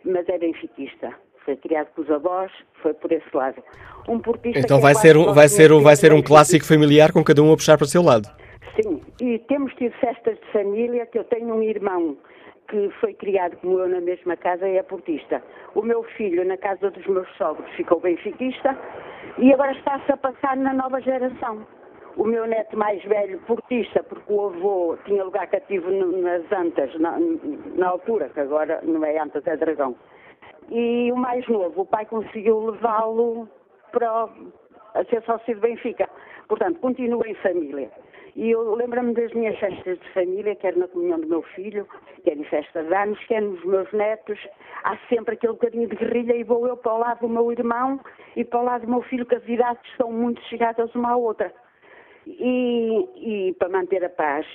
S: mas é benfiquista foi criado com os avós, foi por esse lado.
D: Um portista então vai, ser um, vai, ser um, vai ser um clássico familiar com cada um a puxar para o seu lado.
S: Sim, e temos tido festas de família, que eu tenho um irmão que foi criado como eu na mesma casa e é portista. O meu filho, na casa dos meus sogros, ficou benfiquista e agora está-se a passar na nova geração. O meu neto mais velho, portista, porque o avô tinha lugar cativo nas Antas, na, na altura, que agora não é Antas, é Dragão. E o mais novo, o pai conseguiu levá-lo para a ser sócio de Benfica. Portanto, continua em família. E eu lembro-me das minhas festas de família, quer na comunhão do meu filho, quer em festa de anos, quer nos meus netos. Há sempre aquele bocadinho de guerrilha e vou eu para o lado do meu irmão e para o lado do meu filho, que as idades são muito chegadas uma à outra. E, e para manter a paz.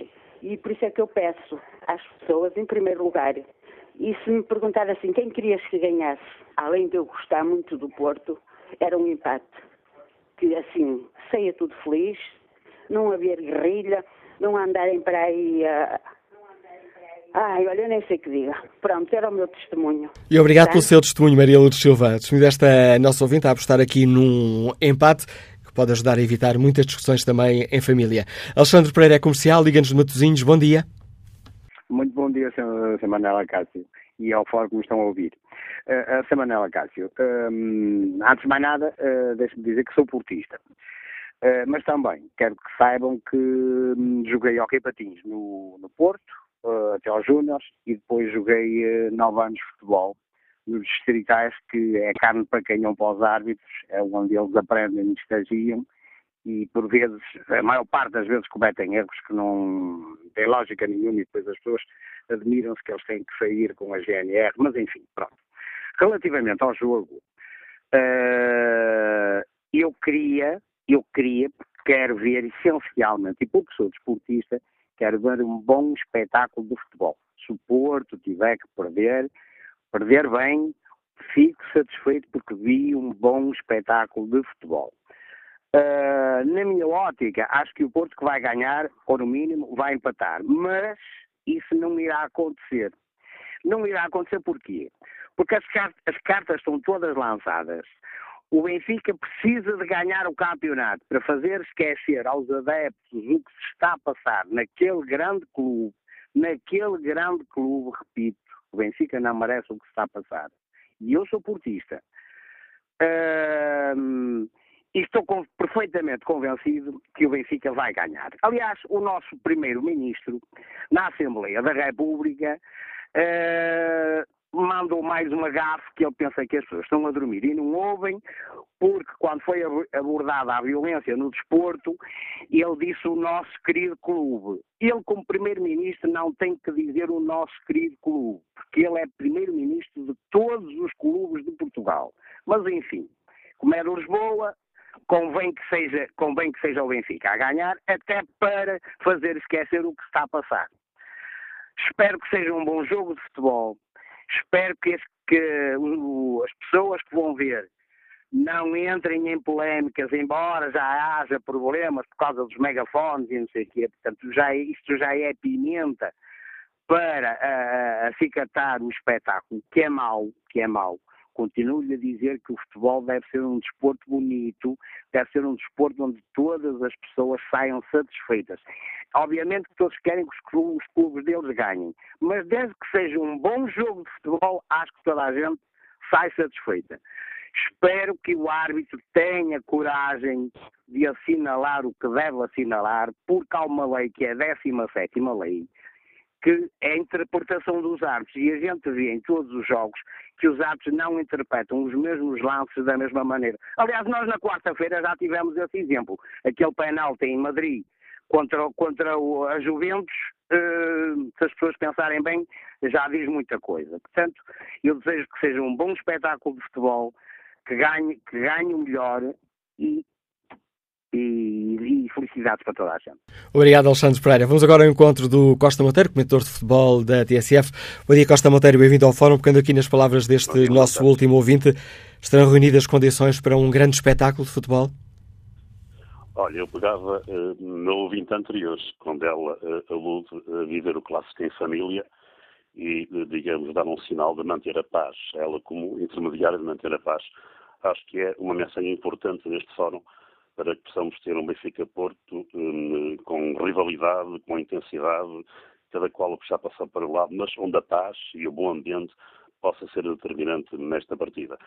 S: E por isso é que eu peço às pessoas, em primeiro lugar, e se me perguntar assim, quem querias que ganhasse, além de eu gostar muito do Porto, era um empate. Que assim, saia tudo feliz, não haver guerrilha, não andarem para aí a. Ai, olha, eu nem sei o que diga. Pronto, era o meu testemunho.
D: E obrigado tá? pelo seu testemunho, Maria Lourdes Silva. Testemunho desta nossa ouvinte a apostar aqui num empate que pode ajudar a evitar muitas discussões também em família. Alexandre Pereira é comercial, liga-nos de Matosinhos. Bom dia.
T: Muito bom dia, Sr. Cássio. e ao fórum que me estão a ouvir. Uh, a Samanela Cássio, um, antes de mais nada, uh, deixe-me dizer que sou portista. Uh, mas também quero que saibam que um, joguei hockey patins no, no Porto, uh, até aos Júniors, e depois joguei uh, nove anos de futebol nos distritais, que é carne para canhão para os árbitros, é onde eles aprendem e estagiam, e por vezes, a maior parte das vezes cometem erros que não têm lógica nenhuma e depois as pessoas admiram-se que eles têm que sair com a GNR, mas enfim, pronto. Relativamente ao jogo, eu queria, eu queria, porque quero ver essencialmente, e porque sou desportista, quero ver um bom espetáculo de futebol. Se o Porto tiver que perder, perder bem, fico satisfeito porque vi um bom espetáculo de futebol. Uh, na minha ótica, acho que o Porto que vai ganhar, ou no mínimo, vai empatar. Mas isso não irá acontecer. Não irá acontecer porquê? Porque as, as cartas estão todas lançadas. O Benfica precisa de ganhar o campeonato para fazer esquecer aos adeptos o que se está a passar naquele grande clube, naquele grande clube, repito, o Benfica não merece o que se está a passar. E eu sou portista. Uh, e estou com, perfeitamente convencido que o Benfica vai ganhar. Aliás, o nosso primeiro-ministro, na Assembleia da República, uh, mandou mais uma gafe que ele pensa que as pessoas estão a dormir e não ouvem, porque quando foi abordada a violência no desporto, ele disse o nosso querido clube. Ele, como primeiro-ministro, não tem que dizer o nosso querido clube, porque ele é primeiro-ministro de todos os clubes de Portugal. Mas, enfim, como é Lisboa, convém que seja, convém que seja o Benfica a ganhar, até para fazer esquecer o que está a passar. Espero que seja um bom jogo de futebol. Espero que, que o, as pessoas que vão ver não entrem em polémicas, embora já haja problemas por causa dos megafones e não sei o quê. Portanto, já, é, isto já é pimenta para acicatar o espetáculo, que é mau, que é mau. Continuo-lhe a dizer que o futebol deve ser um desporto bonito, deve ser um desporto onde todas as pessoas saiam satisfeitas. Obviamente que todos querem que os clubes deles ganhem, mas desde que seja um bom jogo de futebol, acho que toda a gente sai satisfeita. Espero que o árbitro tenha coragem de assinalar o que deve assinalar, porque há uma lei que é a 17 lei, que é a interpretação dos árbitros. E a gente vê em todos os jogos que os árbitros não interpretam os mesmos lances da mesma maneira. Aliás, nós na quarta-feira já tivemos esse exemplo. Aquele penalti em Madrid contra, contra o, a Juventus, uh, se as pessoas pensarem bem, já diz muita coisa. Portanto, eu desejo que seja um bom espetáculo de futebol, que ganhe, que ganhe o melhor e e, e, felicidades para toda a gente.
D: Obrigado, Alexandre Pereira. Vamos agora ao encontro do Costa Monteiro, comentador de futebol da TSF. Bom dia, Costa Monteiro, bem-vindo ao Fórum. Pegando aqui nas palavras deste dia, nosso último ouvinte, estarão reunidas as condições para um grande espetáculo de futebol?
U: Olha, eu pegava uh, no ouvinte anterior, quando ela uh, alude a viver o clássico em família e, uh, digamos, dar um sinal de manter a paz. Ela, como intermediária de manter a paz, acho que é uma mensagem importante neste fórum para que possamos ter um Benfica-Porto um, com rivalidade, com intensidade, cada qual a passar para o lado, mas onde a paz e o bom ambiente possa ser determinante nesta partida.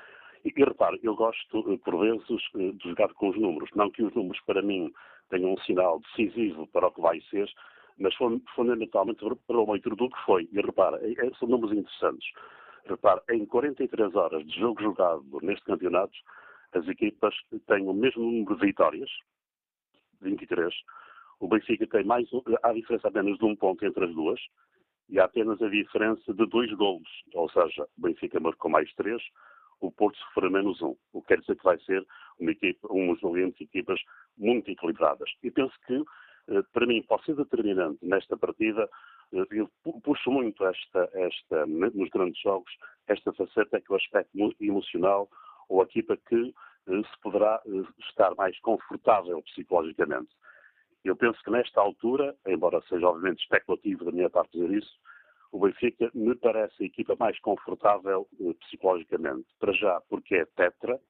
U: E, repare, eu gosto, eh, por vezes, eh, de jogar com os números. Não que os números, para mim, tenham um sinal decisivo para o que vai ser, mas fundamentalmente para o leitura do que foi. E repara, é, são números interessantes. Repare, em 43 horas de jogo jogado neste campeonato, as equipas têm o mesmo número de vitórias, 23. O Benfica tem mais, há diferença apenas de um ponto entre as duas, e há apenas a diferença de dois golos. Ou seja, o Benfica marcou mais três, o Porto sofreu menos um. O que quer dizer que vai ser uma equipa, umas valentes equipas muito equilibradas. E penso que, eh, para mim, pode ser determinante nesta partida, eh, eu puxo muito esta, esta, nos grandes jogos, esta faceta que é o aspecto emocional, ou a equipa que eh, se poderá estar mais confortável psicologicamente. Eu penso que nesta altura, embora seja obviamente especulativo da minha parte dizer isso, o Benfica me parece a equipa mais confortável eh, psicologicamente. Para já porque é tetra,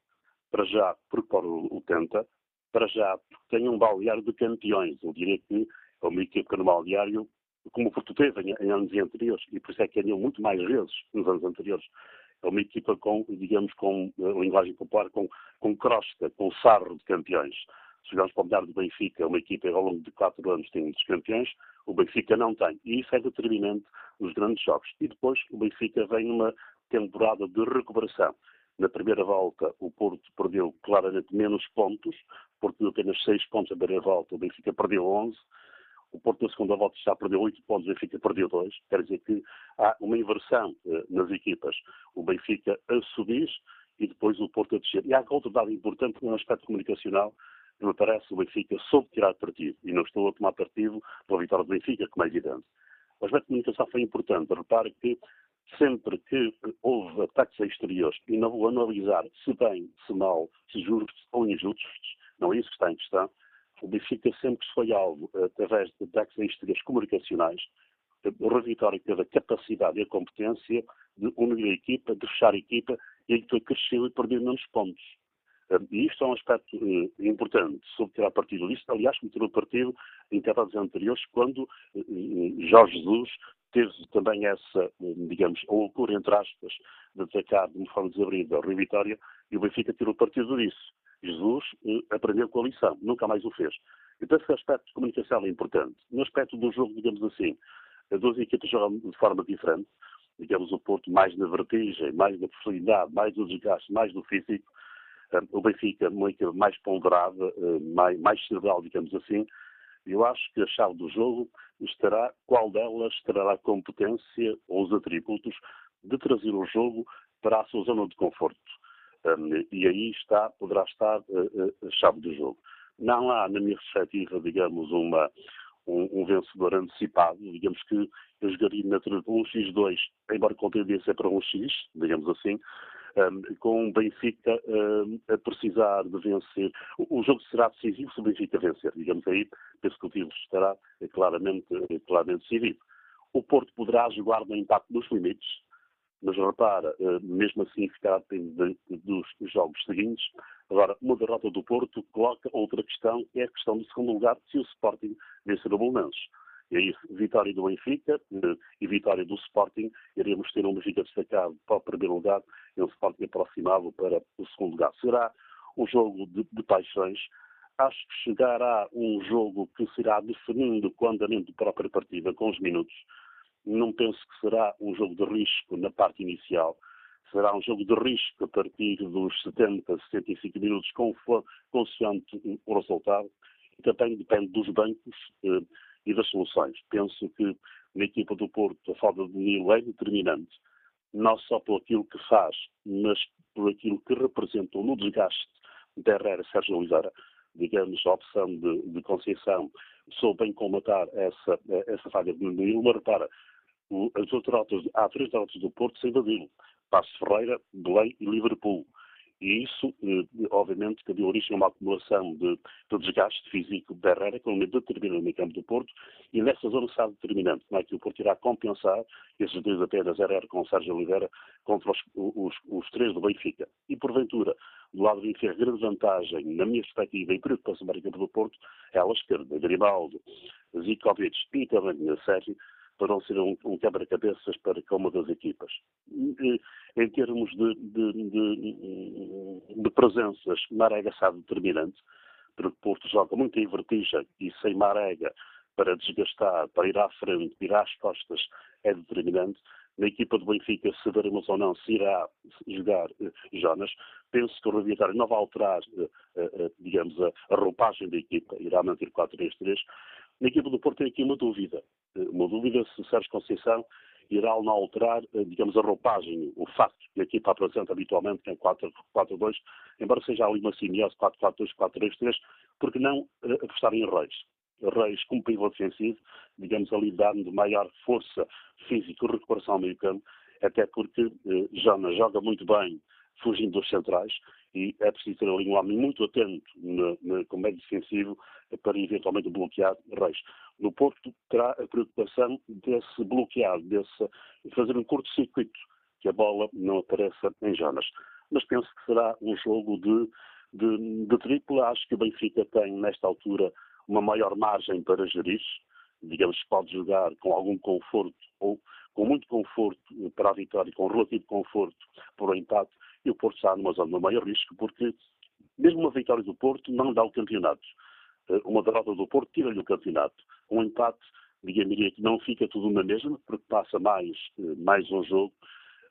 U: para já porque pode o tenta, para já porque tem um balneário de campeões. Eu diria que é uma equipa no balneário como o Porto teve em, anos anteriores, e por isso é que ganhou muito mais vezes nos anos anteriores. É uma equipa com, digamos, com uh, linguagem popular, com, com crosta, com sarro de campeões. Se o melhor do Benfica, uma equipa ao longo de quatro anos tem muitos campeões, o Benfica não tem. E isso é determinante nos grandes jogos. E depois o Benfica vem numa temporada de recuperação. Na primeira volta, o Porto perdeu claramente menos pontos, o Porto apenas 6 pontos na primeira volta, o Benfica perdeu 11. O Porto na segunda volta já perdeu 8 pontos, o Benfica perdeu 2. Quer dizer que há uma inversão eh, nas equipas. O Benfica a subir e depois o Porto a descer. E há outro dado importante no aspecto comunicacional, me parece o Benfica soube tirar partido. E não estou a tomar partido pela vitória do Benfica, como é evidente. O aspecto de comunicação foi importante. Repare que sempre que houve ataques exteriores, e não vou analisar se bem, se mal, se justos ou injustos, não é isso que está em questão, o Benfica sempre foi alvo, através de ataques exteriores comunicacionais, o Rui Vitória teve a capacidade e a competência de unir a equipa, de fechar a equipa, e a equipa cresceu e perdeu menos pontos. E isto é um aspecto uh, importante, sobre tirar partido disso. Aliás, como tirou partido em temporadas anteriores, quando uh, Jorge Jesus teve também essa, digamos, a loucura, entre aspas, de atacar de uma forma desabrida o Rio Vitória, e o Benfica tirou partido disso. Jesus aprendeu com a lição, nunca mais o fez. Então, esse aspecto de comunicação é importante. No aspecto do jogo, digamos assim, as duas equipes jogam de forma diferente. Digamos, o Porto mais na vertigem, mais na profundidade, mais no desgaste, mais no físico. O Benfica, equipe mais ponderada, mais, mais cerebral, digamos assim, eu acho que a chave do jogo estará, qual delas terá a competência ou os atributos de trazer o jogo para a sua zona de conforto. E aí está, poderá estar uh, a chave do jogo. Não há, na minha perspectiva, digamos, uma, um, um, vencedor antecipado. Digamos que eu jogaria na um X2, embora com tendência para um X, digamos assim, um, com o Benfica um, a precisar de vencer. O, jogo será decisivo se o Benfica vencer, digamos aí, penso que o título estará eh, claramente, eh, claramente decidido. O Porto poderá jogar no impacto dos limites, mas repara, eh, mesmo assim ficará dependente dos jogos seguintes. Agora, uma derrota do Porto coloca outra questão, que é a questão do segundo lugar, se o Sporting vencer o Bolonenses. E aí, vitória do Benfica eh, e vitória do Sporting, iremos ter um Benfica destacado para o primeiro lugar e um Sporting aproximado para o segundo lugar. Será um jogo de, de paixões. Acho que chegará um jogo que será definindo o andamento da própria partida, com os minutos. Não penso que será um jogo de risco na parte inicial. Será um jogo de risco a partir dos 70, 75 minutos, consoante o resultado. E também depende dos bancos eh, e das soluções. Penso que na equipa do Porto a falta de Nilo é determinante, não só por aquilo que faz, mas por aquilo que representou no desgaste de Herrera Sérgio Oliveira, digamos, a opção de, de Conceição, soube bem combatar essa, essa falha de Nilo, mas repara, as outras há três rotas do Porto sem Badilo, Passo Ferreira, Belém e Liverpool. E isso, eh, obviamente, que deu origem a uma acumulação de, de desgaste físico de Herrera, que é um momento determinante no campo do Porto, e nessa zona está determinante, não é que o Porto irá compensar esses dois apenas, Herrera com o Sérgio Oliveira, contra os, os, os, três do Benfica. E, porventura, do lado do Benfica, a grande vantagem, na minha perspectiva, e preocupação para o campo do Porto, é a esquerda, Grimaldo, Zikovic e também Sérgio, para não ser um, um quebra-cabeças para cada uma das equipas. Em termos de, de, de, de presenças, Marega está determinante, porque Porto joga muito em vertigem e sem Marega para desgastar, para ir à frente, ir às costas, é determinante. Na equipa do Benfica, se veremos ou não se irá jogar eh, Jonas, penso que o Raviatário não vai alterar, eh, eh, digamos, a, a roupagem da equipa, irá manter 4-3-3, na equipa do Porto tem aqui uma dúvida. Eh, uma dúvida se Sérgio Conceição irá ou não alterar, eh, digamos, a roupagem, o facto que a equipa apresenta habitualmente, que é 4-4-2, embora seja ali uma simiose 4-4-2, 4-3-3, porque não uh, apostar em Reis. Reis como pivô defensivo, digamos ali dando maior força física e recuperação ao meio campo, até porque uh, Jonas joga muito bem fugindo dos centrais e é preciso ter ali um homem muito atento no, no comédio defensivo para eventualmente bloquear Reis. No Porto terá a preocupação desse bloqueado, desse fazer um curto-circuito, que a bola não apareça em Jonas. Mas penso que será um jogo de, de, de tripla. Acho que o Benfica tem, nesta altura, uma maior margem para gerir. digamos, pode jogar com algum conforto ou com muito conforto para a vitória, com relativo conforto para o empate, e o Porto está numa zona de maior risco, porque mesmo uma vitória do Porto não dá o campeonato. Eh, uma derrota do Porto tira-lhe o campeonato. Um empate, digamos que não fica tudo na mesma, porque passa mais, eh, mais um jogo,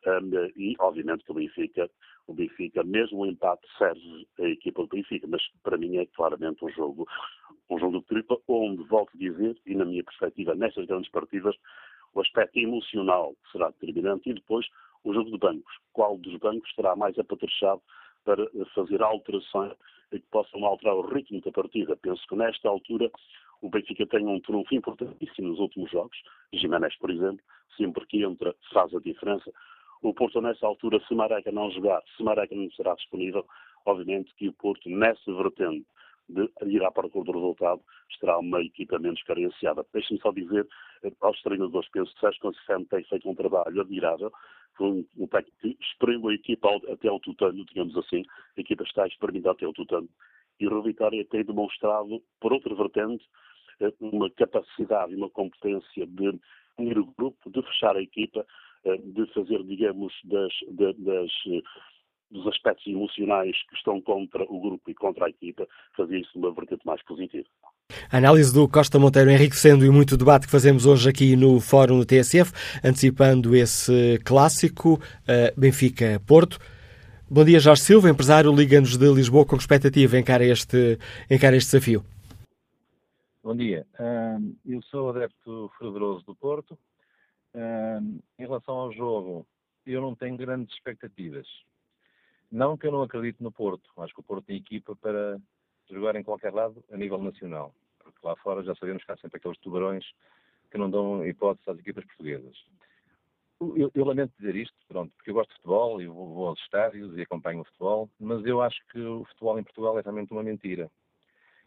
U: um, e obviamente que o Benfica, o Benfica, mesmo o empate serve a equipa do Benfica, mas para mim é claramente um jogo, um jogo de tripla, onde, volto a dizer, e na minha perspectiva, nestas grandes partidas, o aspecto emocional será determinante e depois o jogo de bancos. Qual dos bancos estará mais apatrechado para fazer alterações que possam alterar o ritmo da partida? Penso que nesta altura o Benfica tem um trunfo importantíssimo nos últimos jogos. Jiménez, por exemplo, sempre que entra faz a diferença. O Porto, nessa altura, se Mareca não jogar, se Mareca não será disponível, obviamente que o Porto, nessa vertente de ir à procura do resultado, estará uma equipa menos carenciada. Deixe-me só dizer eh, aos treinadores, penso que Sérgio Conceição tem feito um trabalho admirável, um, um técnico que espremeu a equipa até ao tutano, digamos assim, a equipa está experimentada até ao tutano, e o Vitória tem demonstrado, por outra vertente, eh, uma capacidade e uma competência de unir o grupo, de fechar a equipa, eh, de fazer, digamos, das, das, dos aspectos emocionais que estão contra o grupo e contra a equipa, fazer isso uma vertente mais positiva.
D: A análise do Costa Monteiro enriquecendo e muito debate que fazemos hoje aqui no Fórum do TSF, antecipando esse clássico uh, Benfica-Porto. Bom dia, Jorge Silva, empresário Liga-nos de Lisboa, com expectativa encara este, encara este desafio.
V: Bom dia. eu sou adepto fervoroso do Porto em relação ao jogo, eu não tenho grandes expectativas. Não que eu não acredite no Porto. Acho que o Porto tem equipa para jogar em qualquer lado a nível nacional. Porque lá fora já sabemos que há sempre aqueles tubarões que não dão hipótese às equipas portuguesas. Eu, eu, lamento dizer isto, pronto, porque eu gosto de futebol e vou, vou, aos estádios e acompanho o futebol, mas eu acho que o futebol em Portugal é realmente uma mentira.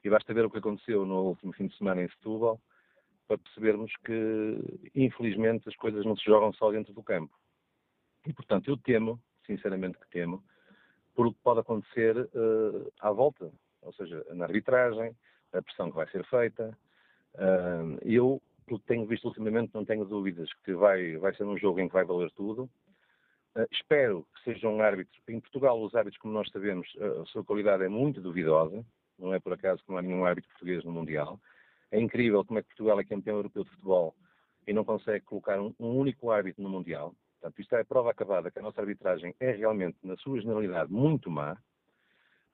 V: E basta ver o que aconteceu no último fim de semana em Setúbal, para percebermos que, infelizmente, as coisas não se jogam só dentro do campo. E, portanto, eu temo, sinceramente que temo, por o que pode acontecer uh, à volta, ou seja, na arbitragem, a pressão que vai ser feita. Uh, eu, pelo que tenho visto ultimamente, não tenho dúvidas que vai, vai ser um jogo em que vai valer tudo. Uh, espero que seja um árbitro. Em Portugal, os árbitros, como nós sabemos, a sua qualidade é muito duvidosa. Não é por acaso que não há nenhum árbitro português no Mundial. É incrível como é que Portugal é campeão europeu de futebol e não consegue colocar um, um único árbitro no Mundial. Portanto, isto é a prova acabada que a nossa arbitragem é realmente, na sua generalidade, muito má.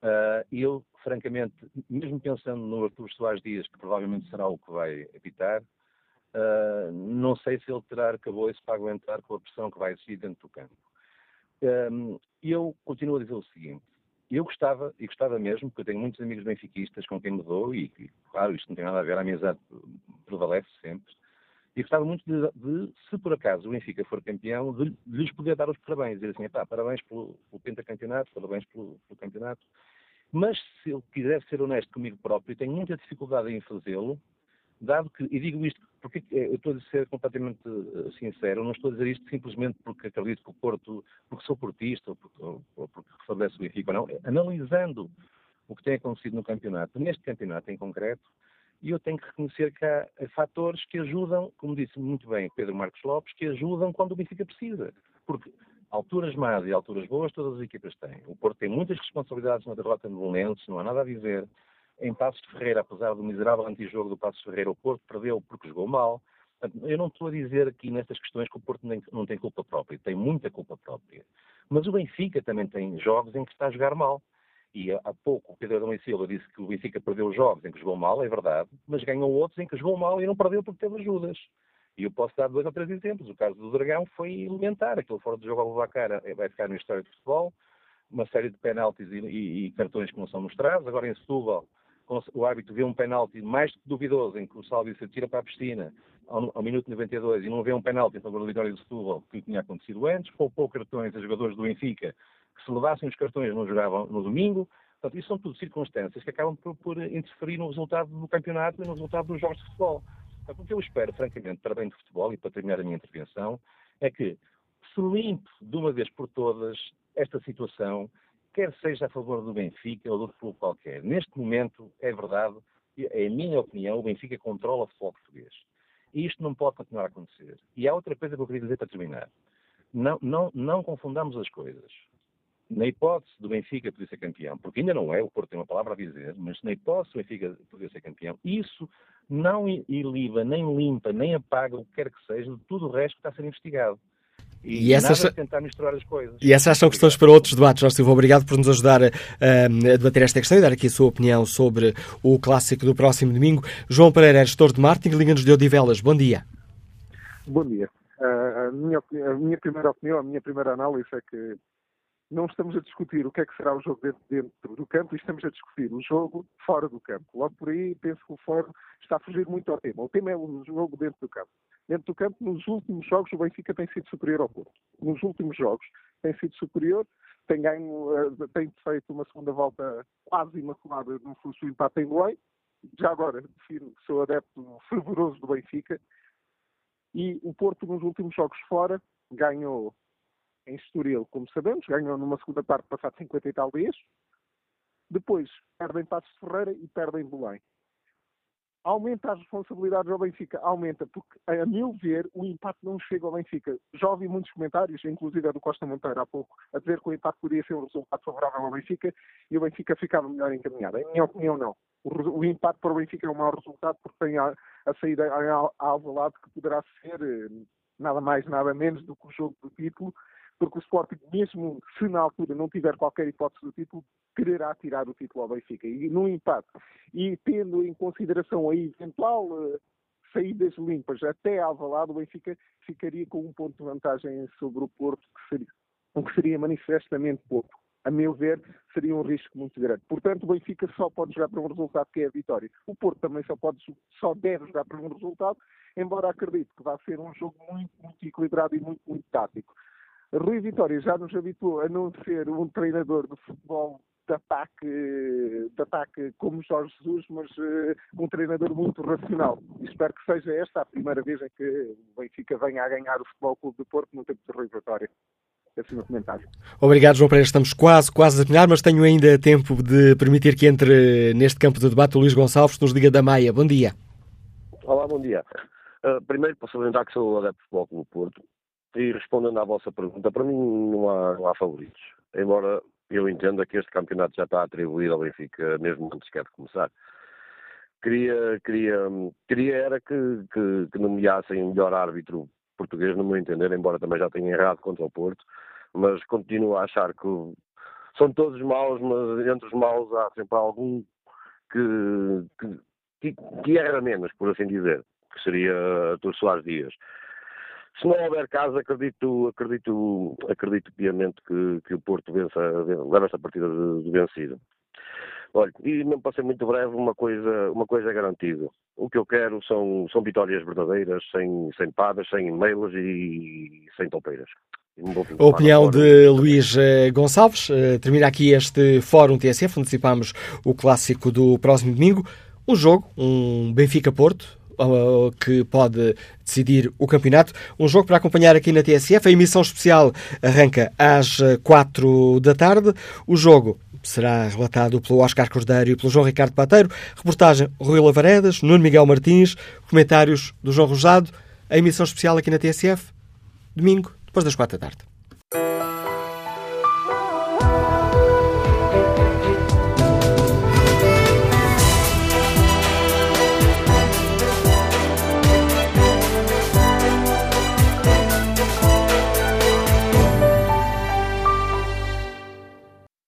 V: Uh, eu, francamente, mesmo pensando no Artur Soares Dias, que provavelmente será o que vai apitar, uh, não sei se ele terá arcabouço para aguentar com a pressão que vai existir dentro do campo. Uh, eu continuo a dizer o seguinte: eu gostava, e gostava mesmo, porque eu tenho muitos amigos benfiquistas com quem me dou, e claro, isto não tem nada a ver, a amizade prevalece sempre, e gostava muito de, de, se por acaso o Benfica for campeão, de, de lhes poder dar os parabéns, dizer assim, pá, parabéns pelo, pelo pentacampeonato, parabéns pelo, pelo campeonato, mas se eu quiser ser honesto comigo próprio, tenho muita dificuldade em fazê-lo, dado que, e digo isto porque eu estou a ser completamente eh, sincero, não estou a dizer isto simplesmente porque acredito que o Porto, porque sou portista ou porque, ou porque o Benfica não, analisando o que tem acontecido no campeonato, neste campeonato em concreto, e eu tenho que reconhecer que há fatores que ajudam, como disse muito bem Pedro Marcos Lopes, que ajudam quando o Benfica precisa. Porque alturas más e alturas boas todas as equipas têm. O Porto tem muitas responsabilidades na derrota no Belenenses, não há nada a dizer em Passos de Ferreira, apesar do miserável antijogo do Passos Ferreira, o Porto perdeu porque jogou mal. Eu não estou a dizer aqui nestas questões que o Porto não tem culpa própria, tem muita culpa própria. Mas o Benfica também tem jogos em que está a jogar mal. E há pouco o Pedro Adão Silva disse que o Benfica perdeu jogos em que jogou mal, é verdade, mas ganhou outros em que jogou mal e não perdeu porque teve ajudas. E eu posso dar dois ou três exemplos. O caso do Dragão foi elementar. Aquele fora de jogo ao Bacara vai ficar na história de futebol. Uma série de penaltis e, e, e cartões que não são mostrados. Agora em Setúbal, o árbitro vê um penalti mais duvidoso em que o Salvi se tira para a piscina ao, ao minuto 92 e não vê um penalti em favor da vitória do Setúbal que tinha acontecido antes, poupou cartões a jogadores do Benfica que se levassem os cartões não jogavam no domingo. Portanto, isso são tudo circunstâncias que acabam por, por interferir no resultado do campeonato e no resultado dos jogos de futebol. Portanto, o que eu espero, francamente, para bem de futebol e para terminar a minha intervenção, é que se limpe de uma vez por todas esta situação quer seja a favor do Benfica ou do outro qualquer. Neste momento, é verdade, é a minha opinião, o Benfica controla o futebol português. isto não pode continuar a acontecer. E há outra coisa que eu queria dizer para terminar. Não, não, não confundamos as coisas. Na hipótese do Benfica poder ser campeão, porque ainda não é, o Porto tem uma palavra a dizer, mas na hipótese do Benfica poder ser campeão, isso não iliva, nem limpa, nem apaga o que quer que seja de tudo o resto que está a ser investigado. E,
D: E essas-
V: tentar misturar as coisas.
D: E essas são questões para outros debates. Jorge Silva, obrigado por nos ajudar a, a debater esta questão e dar aqui a sua opinião sobre o clássico do próximo domingo. João Pereira, gestor de marketing, Liga-nos de Odivelas. Bom dia.
W: Bom dia. Ah, a, minha, a minha primeira opinião, a minha primeira análise é que não estamos a discutir o que é que será o jogo dentro, dentro do campo estamos a discutir o jogo fora do campo. Logo por aí, penso que o fórum está a fugir muito ao tema. O tema é o jogo dentro do campo. Dentro do campo, nos últimos jogos, o Benfica tem sido superior ao Porto. Nos últimos jogos, tem sido superior, tem ganho, ah, tem feito uma segunda volta quase imaculada no fluxo empate em Belém. Já agora, defino que sou adepto fervoroso do Benfica. E o Porto, nos últimos jogos fora, ganhou em Estoril, como sabemos, ganhou numa segunda parte passado 50 e tal dias. Depois, perdem Passos de Ferreira e perdem Belém. Aumenta as responsabilidades ao Benfica? Aumenta, porque, a meu ver, o empate não chega ao Benfica. Já ouvi muitos comentários, inclusive a do Costa Monteiro há pouco, a dizer que o empate podia ser um resultado favorável ao Benfica e o Benfica ficava melhor encaminhado. Em minha opinião, não. O, o empate para o Benfica é um mau resultado porque tem a, a saída a, a Alvalade que poderá ser eh, nada mais, nada menos do que o jogo do título, porque o Sporting, mesmo se na altura não tiver qualquer hipótese do título, quererá tirar o título ao Benfica. E no empate, e tendo em consideração a eventual eh, saídas limpas até Alvalade, o Benfica ficaria com um ponto de vantagem sobre o Porto, que seria, o que seria manifestamente pouco. A meu ver, seria um risco muito grande. Portanto, o Benfica só pode jogar para um resultado que é a vitória. O Porto também só, pode, só deve jogar para um resultado, embora acredito que vai ser um jogo muito, muito equilibrado e muito, muito tático. Rui Vitória já nos habituou a não ser um treinador de futebol de ataque, de ataque como Jorge Jesus, mas eh, um treinador muito racional. E espero que seja esta a primeira vez em que o Benfica venha a ganhar o Futebol Clube do Porto no tempo de Rui Vitória. Esse é o meu comentário.
D: Obrigado, João Pereira. Estamos quase, quase a terminar, mas tenho ainda tempo de permitir que entre neste campo de debate o Luís Gonçalves, que nos liga da Maia. Bom dia.
X: Olá, bom dia. Uh, primeiro, posso lembrar que sou adepto de futebol Clube Porto e respondendo à vossa pergunta, para mim não há, não há favoritos. Embora eu entenda que este campeonato já está atribuído ao Benfica mesmo antes sequer de começar. Queria, queria, queria era que, que, que nomeassem o melhor árbitro português, no meu entender, embora também já tenha errado contra o Porto, mas continuo a achar que são todos maus, mas entre os maus há sempre algum que, que, que, que erra menos, por assim dizer, que seria Artur Soares Dias. Se não houver caso, acredito, acredito, acredito piamente que, que o Porto vença, leva esta partida de, de vencido. Olha, e mesmo para ser muito breve, uma coisa, uma coisa é garantida. O que eu quero são, são vitórias verdadeiras, sem, sem padas, sem e-mails e sem topeiras.
D: A opinião de Luís eh, Gonçalves. Eh, Termina aqui este Fórum TSF, antecipamos o clássico do próximo domingo. Um jogo, um Benfica-Porto, que pode decidir o campeonato. Um jogo para acompanhar aqui na TSF. A emissão especial arranca às 4 da tarde. O jogo será relatado pelo Oscar Cordeiro e pelo João Ricardo Pateiro. Reportagem Rui Lavaredas, Nuno Miguel Martins, comentários do João Rosado. A emissão especial aqui na TSF, domingo, depois das 4 da tarde.